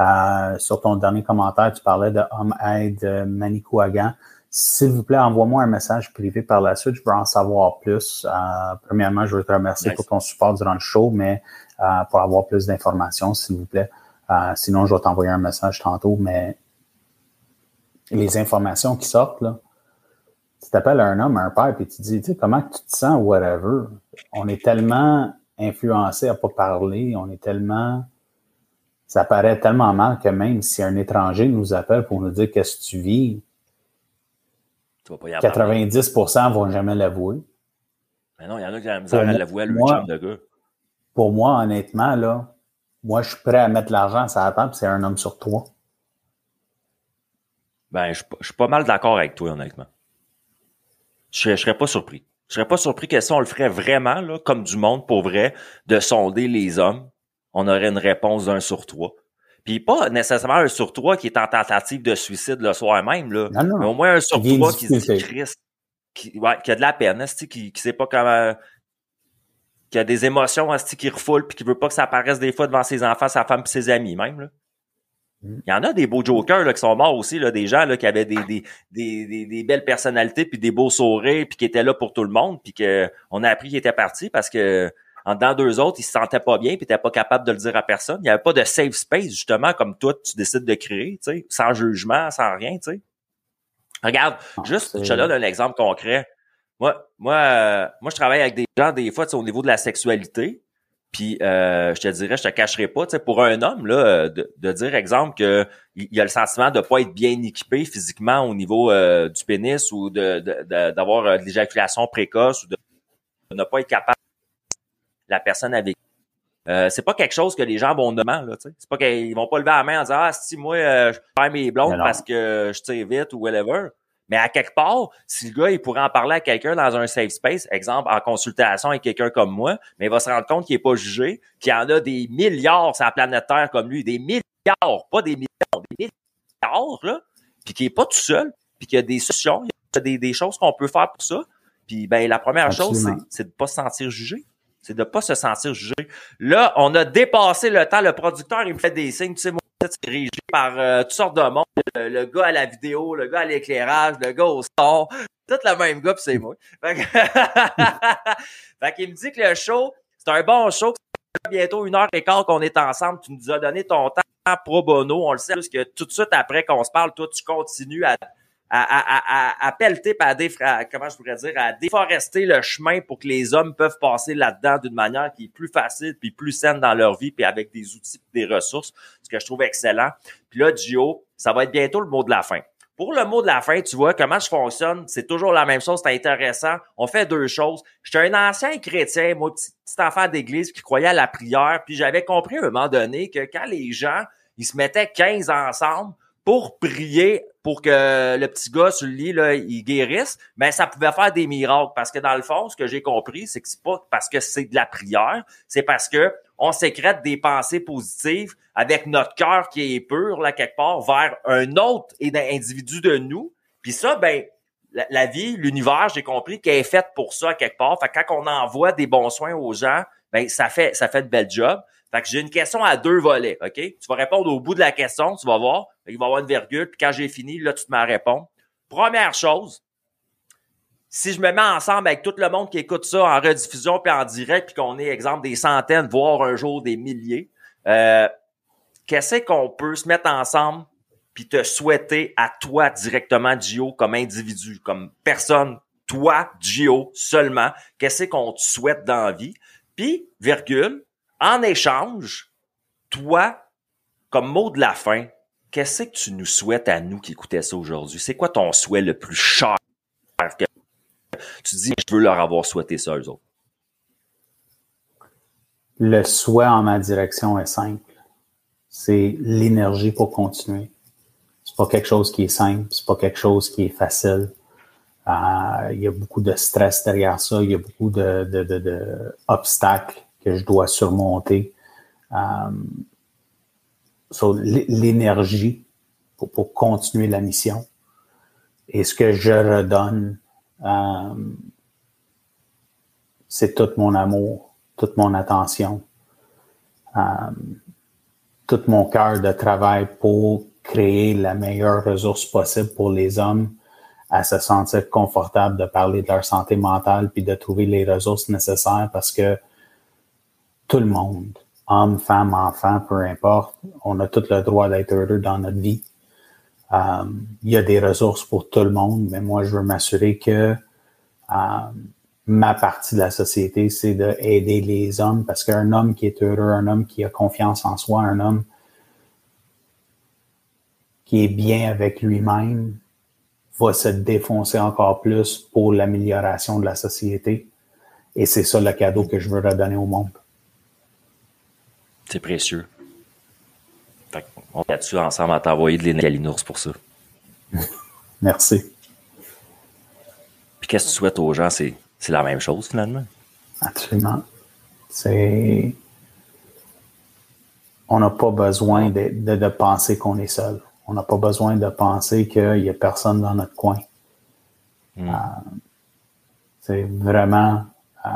Euh, sur ton dernier commentaire, tu parlais de Homme Aide Manicouagan. S'il vous plaît, envoie-moi un message privé par la suite. Je veux en savoir plus. Euh, premièrement, je veux te remercier pour ton support durant le show, mais euh, pour avoir plus d'informations, s'il vous plaît. Euh, sinon, je vais t'envoyer un message tantôt, mais les informations qui sortent, là, tu t'appelles un homme, un père, puis tu dis, tu sais, comment tu te sens, whatever. On est tellement influencé à pas parler, on est tellement ça paraît tellement mal que même si un étranger nous appelle pour nous dire qu'est-ce que tu vis, 90% vont jamais l'avouer. Mais non, il y en a qui ont la misère à l'avouer à leur chambre de gars. Pour moi, honnêtement, là, moi, je suis prêt à mettre l'argent sur la table, c'est un homme sur trois. Ben, je, suis pas mal d'accord avec toi, honnêtement. Je, ne serais pas surpris. Je serais pas surpris que si on le ferait vraiment, là, comme du monde pour vrai, de sonder les hommes, on aurait une réponse d'un sur trois. Puis pas nécessairement un sur trois qui est en tentative de suicide le soir même, là. Mais au moins un sur trois qui se dit Christ, qui, ouais, qui a de la peine, qui, qui sait pas comment. qui a des émotions qui refoule puis qui veut pas que ça apparaisse des fois devant ses enfants, sa femme et ses amis même. Là. Mm. Il y en a des beaux jokers là, qui sont morts aussi, là, des gens là, qui avaient des, des, des, des, belles personnalités puis des beaux sourires puis qui étaient là pour tout le monde puis qu'on a appris qu'ils étaient partis parce que en dans deux autres, ils se sentaient pas bien, puis n'étaient pas capable de le dire à personne. Il n'y avait pas de safe space, justement, comme toi, tu décides de créer, tu sais, sans jugement, sans rien, tu sais. Regarde, ah, juste, je te donne un exemple concret. Moi, moi, euh, moi, je travaille avec des gens, des fois, au niveau de la sexualité. Puis, euh, je te dirais, je te cacherai pas, tu sais, pour un homme, là, de, de dire, exemple, que il a le sentiment de pas être bien équipé physiquement au niveau euh, du pénis ou de d'avoir de, l'éjaculation précoce ou de ne pas être capable la personne avec euh, c'est pas quelque chose que les gens vont demander là. C'est pas qu'ils vont pas lever la main en disant ah si moi euh, je perds mes blondes parce que je tire vite ou whatever. Mais à quelque part, si le gars, il pourrait en parler à quelqu'un dans un safe space, exemple, en consultation avec quelqu'un comme moi, mais il va se rendre compte qu'il n'est pas jugé, qu'il y en a des milliards sur la planète Terre comme lui, des milliards, pas des millions, des milliards, là, puis qu'il n'est pas tout seul, puis qu'il y a des solutions, il y a des, des choses qu'on peut faire pour ça. Puis ben la première chose, c'est de pas se sentir jugé. C'est de pas se sentir jugé. Là, on a dépassé le temps. Le producteur, il me fait des signes. Tu sais, moi, c'est dirigé par euh, toutes sortes de monde. Le, gars à la vidéo, le gars à l'éclairage, le gars au son. Tout le même gars, c'est moi. Fait, qu'il me dit que le show, c'est un bon show. Bientôt une heure et quart qu'on est ensemble. Tu nous as donné ton temps pro bono. On le sait, parce que tout de suite après qu'on se parle, toi, tu continues à à, à, à, à pelleter, à, comment à déforester le chemin pour que les hommes peuvent passer là-dedans d'une manière qui est plus facile puis plus saine dans leur vie puis avec des outils des ressources, ce que je trouve excellent. Puis là, Gio, ça va être bientôt le mot de la fin. Pour le mot de la fin, tu vois comment je fonctionne, c'est toujours la même chose, c'est intéressant. On fait deux choses. J'étais un ancien chrétien, moi, petit, petit enfant d'église qui croyait à la prière, puis j'avais compris à un moment donné que quand les gens, ils se mettaient 15 ensemble, pour prier pour que le petit gars sur le lit là, il guérisse, mais ça pouvait faire des miracles parce que dans le fond, ce que j'ai compris, c'est que c'est pas parce que c'est de la prière, c'est parce que on sécrète des pensées positives avec notre cœur qui est pur là quelque part vers un autre individu de nous. Puis ça, ben la, vie, l'univers, j'ai compris qu'elle est faite pour ça quelque part. Fait que quand on envoie des bons soins aux gens, ben ça fait ça fait de belles jobs. Fait que j'ai une question à deux volets, OK? Tu vas répondre au bout de la question, tu vas voir. Il va y avoir une virgule, puis quand j'ai fini, là, tu te mets à répondre. Première chose, si je me mets ensemble avec tout le monde qui écoute ça en rediffusion puis en direct, puis qu'on est, exemple, des centaines, voire un jour des milliers, euh, qu'est-ce qu'on peut se mettre ensemble puis te souhaiter à toi directement, Gio, comme individu, comme personne, toi, Gio, seulement, qu'est-ce qu'on te souhaite dans la vie? Puis, virgule, en échange, toi, comme mot de la fin, qu'est-ce que tu nous souhaites à nous qui écoutaient ça aujourd'hui? C'est quoi ton souhait le plus cher que tu dis, je veux leur avoir souhaité ça eux autres? Le souhait en ma direction est simple. C'est l'énergie pour continuer. C'est pas quelque chose qui est simple, c'est pas quelque chose qui est facile. Euh, il y a beaucoup de stress derrière ça, il y a beaucoup de, de, de obstacles que je dois surmonter. Um, l'énergie pour, continuer la mission. Et ce que je redonne, um, c'est tout mon amour, toute mon attention, um, tout mon cœur de travail pour créer la meilleure ressource possible pour les hommes à se sentir confortable de parler de leur santé mentale puis de trouver les ressources nécessaires parce que tout le monde, homme, femme, enfant, peu importe, on a tout le droit d'être heureux dans notre vie. Euh, il y a des ressources pour tout le monde, mais moi, je veux m'assurer que euh, ma partie de la société, c'est d'aider les hommes parce qu'un homme qui est heureux, un homme qui a confiance en soi, un homme qui est bien avec lui-même, va se défoncer encore plus pour l'amélioration de la société. Et c'est ça le cadeau que je veux redonner au monde. C'est précieux. Fait on est dessus ensemble à t'envoyer de l'énergie pour ça. Merci. Puis qu'est-ce que tu souhaites aux gens? C'est, la même chose finalement? Absolument. C'est. On n'a pas besoin de, de, penser qu'on est seul. On n'a pas besoin de penser qu'il n'y a personne dans notre coin. Hmm. Euh, c'est vraiment. Euh,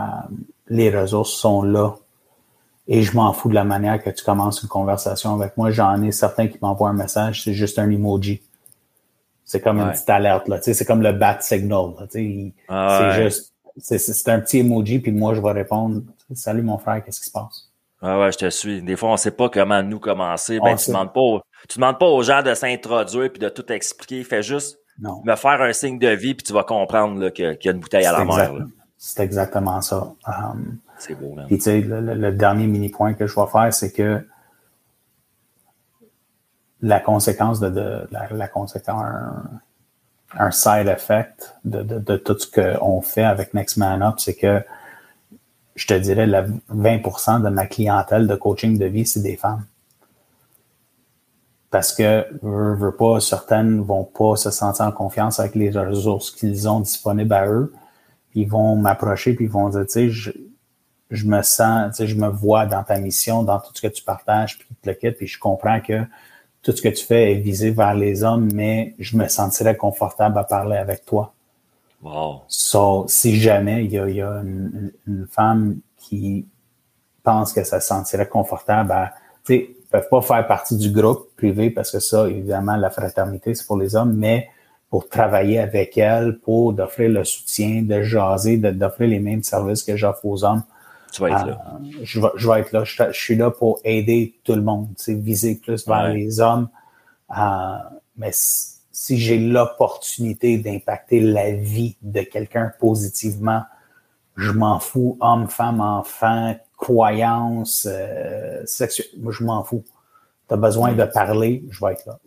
les ressources sont là et je m'en fous de la manière que tu commences une conversation avec moi. J'en ai certains qui m'envoient un message, c'est juste un emoji. C'est comme une petite alerte, là. c'est comme le bat signal. Ah c'est juste, c'est un petit emoji, puis moi, je vais répondre Salut mon frère, qu'est-ce qui se passe? Ah ouais, je te suis. Des fois, on sait pas comment nous commencer. Ben, tu demandes pas, tu demandes pas aux gens de s'introduire puis de tout expliquer. Fais juste me faire un signe de vie puis tu vas comprendre qu'il y a une bouteille à la mer. C'est exactement ça. Um, c'est beau, Puis, tu sais, le, dernier mini-point que je vais faire, c'est que la conséquence de, la, conséquence, un, side effect de, tout ce qu'on fait avec Next Man Up, c'est que je te dirais, la 20% de ma clientèle de coaching de vie, c'est des femmes. parce que, veux, veux pas, certaines vont pas se sentir en confiance avec les ressources qu'ils ont disponibles à eux. Ils vont m'approcher puis ils vont dire, tu sais, je, me sens, tu sais, je me vois dans ta mission, dans tout ce que tu partages, puis le quitte, puis je comprends que tout ce que tu fais est visé vers les hommes, mais je me sentirais confortable à parler avec toi. Wow. So, si jamais il y a, il y a une, une, femme qui pense que ça se sentirait confortable à, tu sais, peuvent pas faire partie du groupe privé parce que ça, évidemment, la fraternité, c'est pour les hommes, mais pour travailler avec elle, pour d'offrir le soutien, de jaser, d'offrir les mêmes services que j'offre aux hommes. Tu vas être là. Euh, je, vais, je vais être là. Je, je, suis là pour aider tout le monde, tu sais, viser plus vers Ouais. les hommes. Euh, mais si, si j'ai l'opportunité d'impacter la vie de quelqu'un positivement, je m'en fous, homme, femme, enfant, croyance, euh, sexuelle. Moi, je m'en fous. Tu as besoin de parler, je vais être là.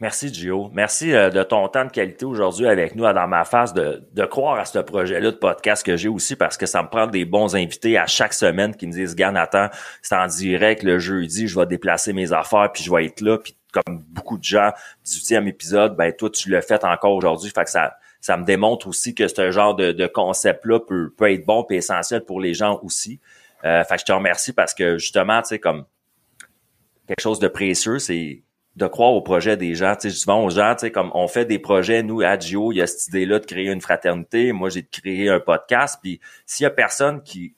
Merci, Gio. Merci euh, de ton temps de qualité aujourd'hui avec nous dans ma face, de, croire à ce projet-là de podcast que j'ai aussi parce que ça me prend des bons invités à chaque semaine qui me disent, Gars, Nathan, c'est en direct le jeudi, je vais déplacer mes affaires puis je vais être là. Puis comme beaucoup de gens du huitième épisode, ben toi, tu l'as fait encore aujourd'hui. Fait que ça, me démontre aussi que ce genre de, concept-là peut, peut être bon et essentiel pour les gens aussi. Euh, fait que je te remercie parce que justement, tu sais, comme quelque chose de précieux, c'est de croire au projet des gens. Tu sais, souvent aux gens, tu sais, comme on fait des projets, nous, à Gio, il y a cette idée-là de créer une fraternité. Moi, j'ai créé un podcast. Puis s'il y a personne qui,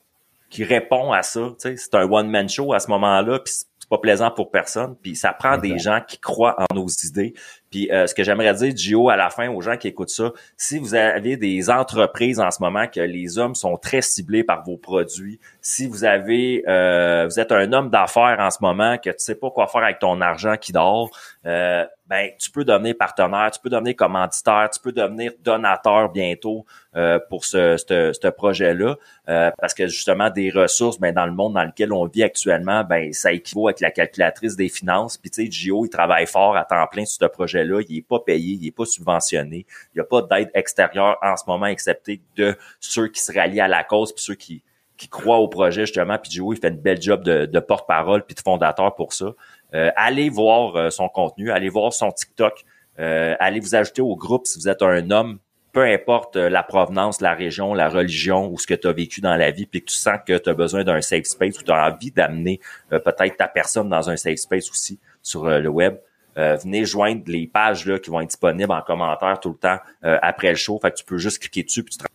qui répond à ça, tu sais, c'est un one-man show à ce moment-là, puis c'est pas plaisant pour personne. Puis ça prend des gens qui croient en nos idées. Puis euh, ce que j'aimerais dire, Gio, à la fin, aux gens qui écoutent ça, si vous avez des entreprises en ce moment que les hommes sont très ciblés par vos produits, si vous avez, euh, vous êtes un homme d'affaires en ce moment que tu sais pas quoi faire avec ton argent qui dort, euh, ben tu peux devenir partenaire, tu peux devenir commanditaire, tu peux devenir donateur bientôt euh, pour ce, ce, ce projet-là, euh, parce que justement des ressources, ben dans le monde dans lequel on vit actuellement, ben ça équivaut avec la calculatrice des finances. Puis tu sais, Gio, il travaille fort à temps plein sur ce projet-là, il est pas payé, il est pas subventionné, il n'y a pas d'aide extérieure en ce moment, excepté de ceux qui se rallient à la cause, puis ceux qui qui croient au projet justement. Puis Gio, il fait une belle job de, de porte-parole puis de fondateur pour ça. Euh, allez voir euh, son contenu, allez voir son TikTok, euh, allez vous ajouter au groupe si vous êtes un homme, peu importe la provenance, la région, la religion ou ce que tu as vécu dans la vie, puis que tu sens que tu as besoin d'un safe space ou tu as envie d'amener peut-être ta personne dans un safe space aussi sur le web. Euh, venez joindre les pages là, qui vont être disponibles en commentaire tout le temps euh, après le show. Fait que tu peux juste cliquer dessus puis tu te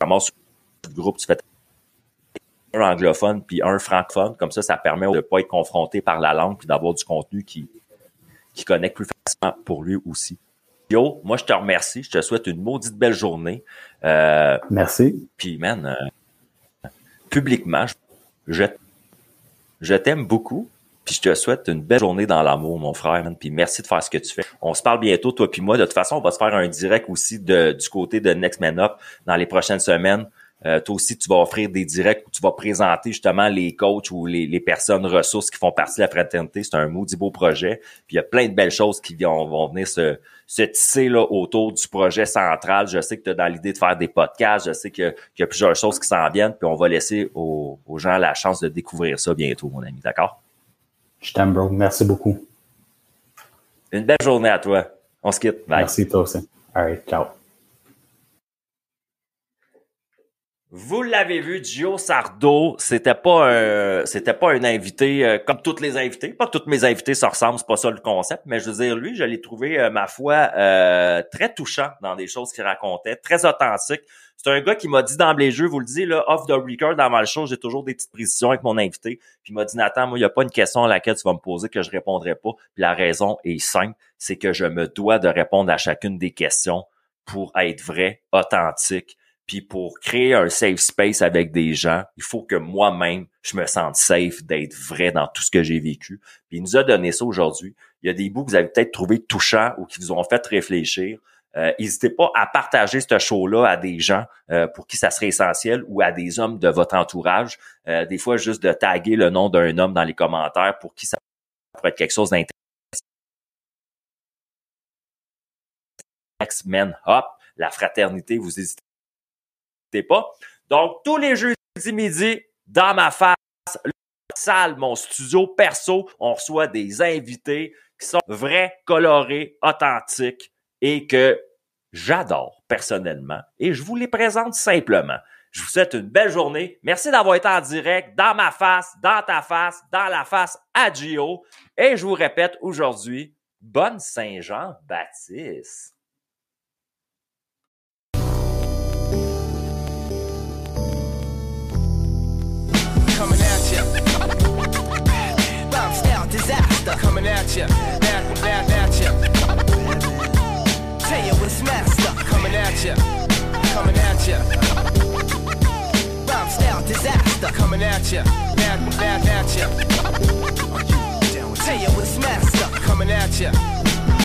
ramasses sur le groupe, tu fais un anglophone puis un francophone. Comme ça, ça permet de ne pas être confronté par la langue puis d'avoir du contenu qui, qui connecte plus facilement pour lui aussi. Yo, moi, je te remercie. Je te souhaite une maudite belle journée. Euh, Merci. puis, man, euh, publiquement, je, je, je t'aime beaucoup. Puis je te souhaite une belle journée dans l'amour, mon frère. Puis merci de faire ce que tu fais. On se parle bientôt, toi puis moi. De toute façon, on va se faire un direct aussi de, du côté de Next Man Up dans les prochaines semaines. Euh, toi aussi, tu vas offrir des directs où tu vas présenter justement les coachs ou les, les personnes ressources qui font partie de la fraternité. C'est un maudit beau projet. Puis il y a plein de belles choses qui vont, venir se, se tisser là, autour du projet central. Je sais que tu as dans l'idée de faire des podcasts. Je sais qu'il y a plusieurs choses qui s'en viennent. Puis on va laisser aux, aux gens la chance de découvrir ça bientôt, mon ami. D'accord? Je t'aime, bro. Merci beaucoup. Une belle journée à toi. On se quitte. Bye. Merci, toi aussi. All right, ciao. Vous l'avez vu, Gio Sardo, c'était pas un, c'était pas un invité euh, comme toutes les invités. Pas toutes mes invités se ressemblent, c'est pas ça le concept, mais je veux dire, lui, je l'ai trouvé, euh, ma foi, euh, très touchant dans des choses qu'il racontait, très authentique. C'est un gars qui m'a dit d'emblée de jeu, vous le dis, là, off the record, dans le show, j'ai toujours des petites précisions avec mon invité. Puis il m'a dit, Nathan, moi, il n'y a pas une question à laquelle tu vas me poser que je répondrai pas. Puis la raison est simple, c'est que je me dois de répondre à chacune des questions pour être vrai, authentique, puis pour créer un safe space avec des gens, il faut que moi-même, je me sente safe d'être vrai dans tout ce que j'ai vécu. Puis il nous a donné ça aujourd'hui. Il y a des bouts que vous avez peut-être trouvé touchants ou qui vous ont fait réfléchir. Euh, N'hésitez pas à partager ce show-là à des gens euh, pour qui ça serait essentiel ou à des hommes de votre entourage. Euh, des fois, juste de taguer le nom d'un homme dans les commentaires pour qui ça pourrait être quelque chose d'intéressant. X-Men Hop, la fraternité, vous hésitez Donc, tous les jeudis midi, dans ma face, le salle, mon studio perso. On reçoit des invités qui sont vrais, colorés, authentiques et que j'adore personnellement. Et je vous les présente simplement. Je vous souhaite une belle journée. Merci d'avoir été en direct dans ma face, dans ta face, dans la face à Gio. Et je vous répète aujourd'hui, bonne Saint-Jean-Baptiste. master coming at ya. Back, back at ya. Tell you it's master coming at ya. Coming at ya. Rhyme style disaster coming at ya. Back, back at ya. Tell you it's master coming at ya.